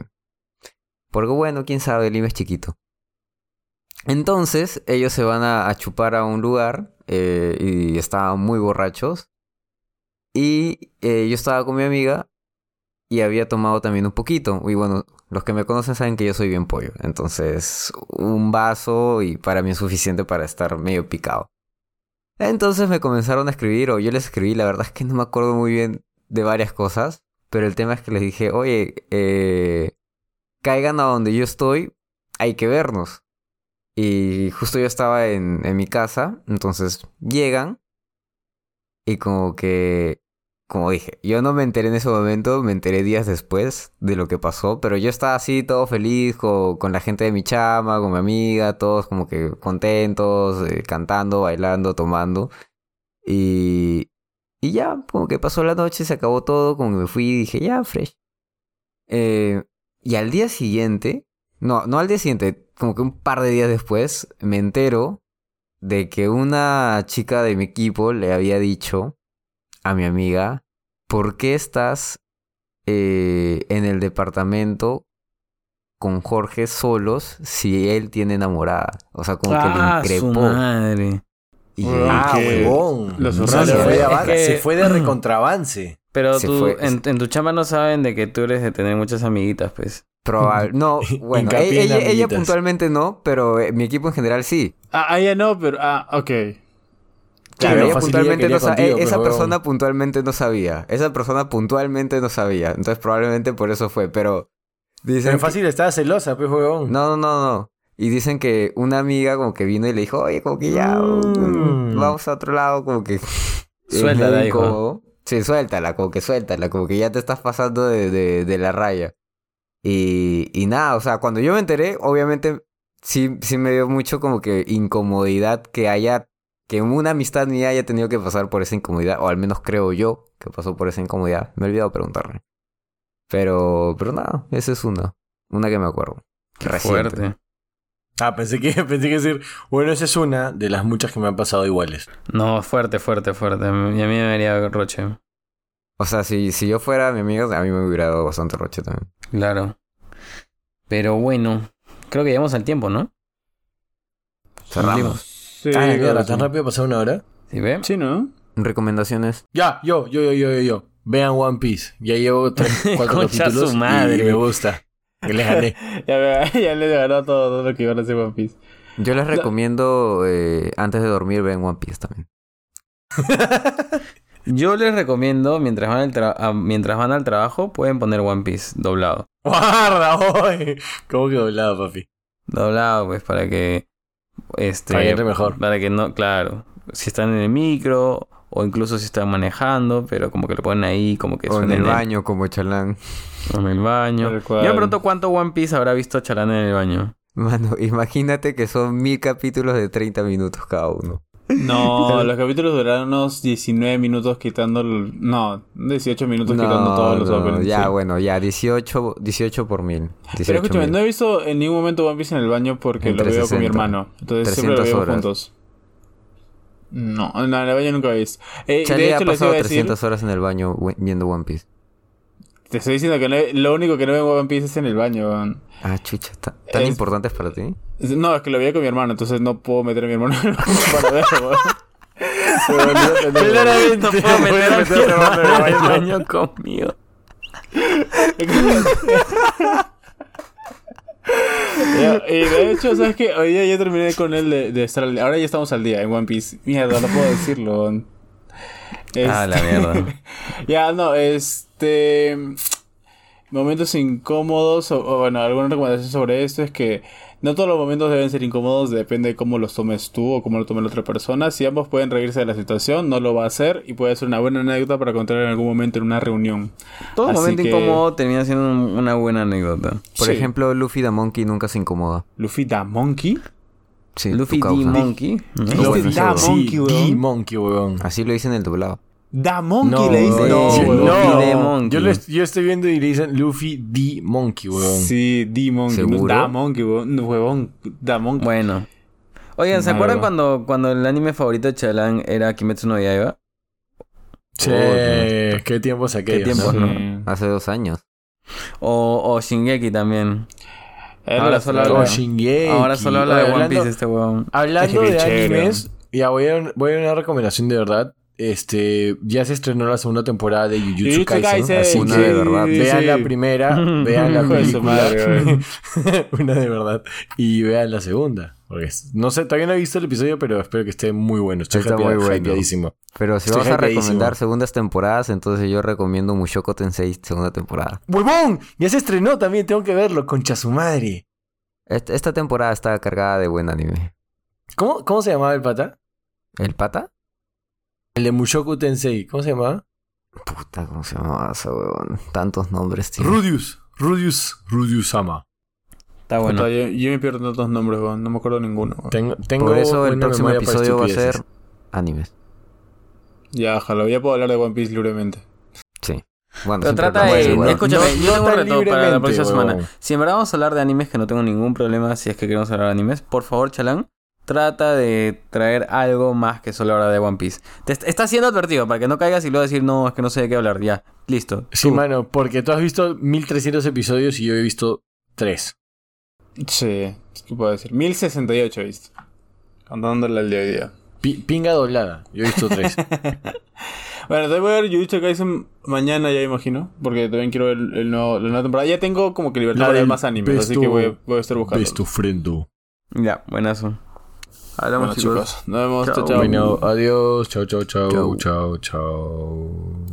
Bueno, quién sabe, el IME es chiquito. Entonces, ellos se van a, chupar a un lugar eh, y estaban muy borrachos. Y eh, yo estaba con mi amiga y había tomado también un poquito. Y bueno, los que me conocen saben que yo soy bien pollo. Entonces, un vaso y para mí es suficiente para estar medio picado. Entonces me comenzaron a escribir, o yo les escribí, la verdad es que no me acuerdo muy bien de varias cosas. Pero el tema es que les dije, oye, eh, caigan a donde yo estoy, hay que vernos. Y justo yo estaba en, en mi casa, entonces llegan y como que como dije, yo no me enteré en ese momento, me enteré días después de lo que pasó, pero yo estaba así todo feliz con, la gente de mi chama, con mi amiga, todos como que contentos, eh, cantando, bailando, tomando. Y, y ya, como que pasó la noche, se acabó todo, como que me fui y dije, ya, fresh. Eh, y al día siguiente, no, no al día siguiente, como que un par de días después, me entero de que una chica de mi equipo le había dicho a mi amiga, ¿por qué estás eh, en el departamento con Jorge solos si él tiene enamorada? O sea, como que le ah, increpó. Su madre. Y ah, huevón. Los se, fue de se fue de recontravance. Pero tú, en, tu chamba no saben de que tú eres de tener muchas amiguitas, pues. Probable. No, bueno, ella, ella, puntualmente no, pero eh, mi equipo en general sí. Ah, ella no, pero. Ah, ok. Claro, puntualmente no e esa persona puntualmente no sabía. Esa persona puntualmente no sabía. Entonces probablemente por eso fue, pero... Dicen pero fácil, estaba celosa, pues, huevón. No, no, no, no. Y dicen que una amiga como que vino y le dijo, oye, como que ya, mm. vamos a otro lado, como que... Suéltala, hijo. Sí, suéltala, como que suéltala, como que ya te estás pasando de, de, de la raya. Y, y nada, o sea, cuando yo me enteré, obviamente sí, sí me dio mucho como que incomodidad que haya que una amistad mía haya tenido que pasar por esa incomodidad, o al menos creo yo que pasó por esa incomodidad. Me he olvidado preguntarle. Pero, pero nada, esa es una. Una que me acuerdo. Qué fuerte. Ah, pensé que, pensé que decir, bueno, esa es una de las muchas que me han pasado iguales. No, fuerte, fuerte, fuerte. Y a mí me daría roche. O sea, si, si yo fuera mi amigo, a mí me hubiera dado bastante roche también. Claro. Pero bueno, creo que llegamos al tiempo, ¿no? Cerramos. Sí, ah, ¿tan rápido pasó una hora? ¿Sí ve? Sí, ¿no? Recomendaciones. Ya, yo, yo, yo, yo, yo, Vean One Piece. Ya llevo tres, cuatro capítulos su madre. y me gusta. Que les gané. ya, ya les ganó todo, todo lo que iban a hacer One Piece. Yo les recomiendo, eh, antes de dormir, vean One Piece también. Yo les recomiendo, mientras van, al tra- a- mientras van al trabajo, pueden poner One Piece doblado. ¡Guarda, hoy! ¿Cómo que doblado, papi? Doblado, pues, para que... Este, Para que entre mejor. Para que no, claro. Si están en el micro, o incluso si están manejando, pero como que lo ponen ahí, como que O en el baño, como Chalán. o en el baño. Yo me pregunto cuánto One Piece habrá visto Chalán en el baño. Mano, imagínate que son mil capítulos de 30 minutos cada uno. No, los capítulos duraron unos 19 minutos quitando... el- No, 18 minutos quitando todos los no, openings. ya, sí. bueno, ya, 18, 18 por mil. 18 Pero escúchame, mil. no he visto en ningún momento One Piece en el baño porque lo veo con mi 360. hermano. Entonces siempre lo 300 veo horas. juntos. No, no, en el baño nunca he visto. Eh, de ha les pasado iba a decir... 300 horas en el baño viendo One Piece. Te estoy diciendo que no he- lo único que no veo en One Piece es en el baño. Ah, chucha, ¿ta- ¿tan Es- importantes para ti? No, es que lo veía con mi hermano, entonces no puedo meter a mi hermano en el baño para verlo. No puedo meter a mi hermano en el baño. conmigo. Ya, y de hecho, ¿sabes qué? Hoy día ya terminé con él de, de estar al día. Ahora ya estamos al día en One Piece. Mierda, no puedo decirlo. Ah, la Este- mierda. ya, no, este... Momentos incómodos, o, o bueno, alguna recomendación sobre esto es que no todos los momentos deben ser incómodos, depende de cómo los tomes tú o cómo lo tome la otra persona. Si ambos pueden reírse de la situación, no lo va a hacer y puede ser una buena anécdota para contar en algún momento en una reunión. Todo Así momento que- incómodo termina siendo un- una buena anécdota. Por Sí. ejemplo, Luffy the Monkey nunca se incomoda. Luffy da Monkey. Sí, Luffy D. Monkey. ¿no? Luffy bueno, da Monkey, Sí, weón. D-Monkey, weón. Así lo dicen en el doblado. Da Monkey No, le dice. weón. No, Yo, estoy viendo y le dicen Luffy D Monkey, weón. Sí, D Monkey. no, ¿Seguro? Da Monkey, weón. No, huevón. Da Monkey. Bueno. Oigan, ¿se acuerdan cuando, cuando el anime favorito de Chalán era Kimetsu no Yaiba? Che, qué tiempos aquellos. tiempos, ¿no? ¿no? Hace dos años. O, o Shingeki también. Era Ahora solo habla- Oh, Shingeki. Ahora solo habla de One hablando- Piece este huevón. Hablando Es que de chévere, animes, ya voy a, voy a una recomendación de verdad. Este, ya se estrenó la segunda temporada de Jujutsu Jujutsu Kaisen, Kaisen, así Una que de verdad. vean sí. la primera, vean la película, una de verdad, y vean la segunda. Porque no sé, todavía no he visto el episodio, pero espero que esté muy bueno. Estoy Está muy bueno. Pero si Estoy vamos a recomendar segundas temporadas, entonces yo recomiendo Mushoku Tensei segunda temporada. ¡Huevón! Ya se estrenó también, tengo que verlo, concha su madre. Esta, esta temporada está cargada de buen anime. ¿Cómo, cómo se llamaba el pata? ¿El pata? El de Mushoku Tensei, ¿cómo se llamaba? Puta, ¿cómo se llamaba ese huevón? Tantos nombres, tío. Rudius, Rudius, Rudius-sama. Está bueno. Puta, yo, yo me pierdo tantos nombres, weón. No me acuerdo ninguno. weón. Tengo, tengo Por eso el próximo episodio va a ser animes. Ya, jalo. Ya puedo hablar de One Piece libremente. Sí. Bueno, Pero trata de... igual. Escúchame, No- yo tengo un reto para la próxima semana. Si en verdad vamos a hablar de animes, que no tengo ningún problema si es que queremos hablar de animes, por favor, Chalán, trata de traer algo más que solo hablar de One Piece. Te est- está siendo advertido para que no caigas y luego decir, no, es que no sé de qué hablar. Ya, listo. Sí, Tú. mano, porque tú has visto 1300 episodios y yo he visto 3. Sí. ¿Qué puedo decir? 1068 he visto. Contándole al día a día. pinga doblada, yo he visto 3. Bueno, entonces voy a ver Jujutsu Kaisen mañana, ya imagino. Porque también quiero ver el nuevo, la nueva temporada. Ya tengo como que libertad para ver más animes. Así que voy, voy a estar buscando. Ves tu frendo. Ya, buenazo. Hablamos, Bueno, chicos. chicos. Nos vemos. Chao. Chao. Bueno, adiós. Chao, chao, chao. Chao. Chao, chao.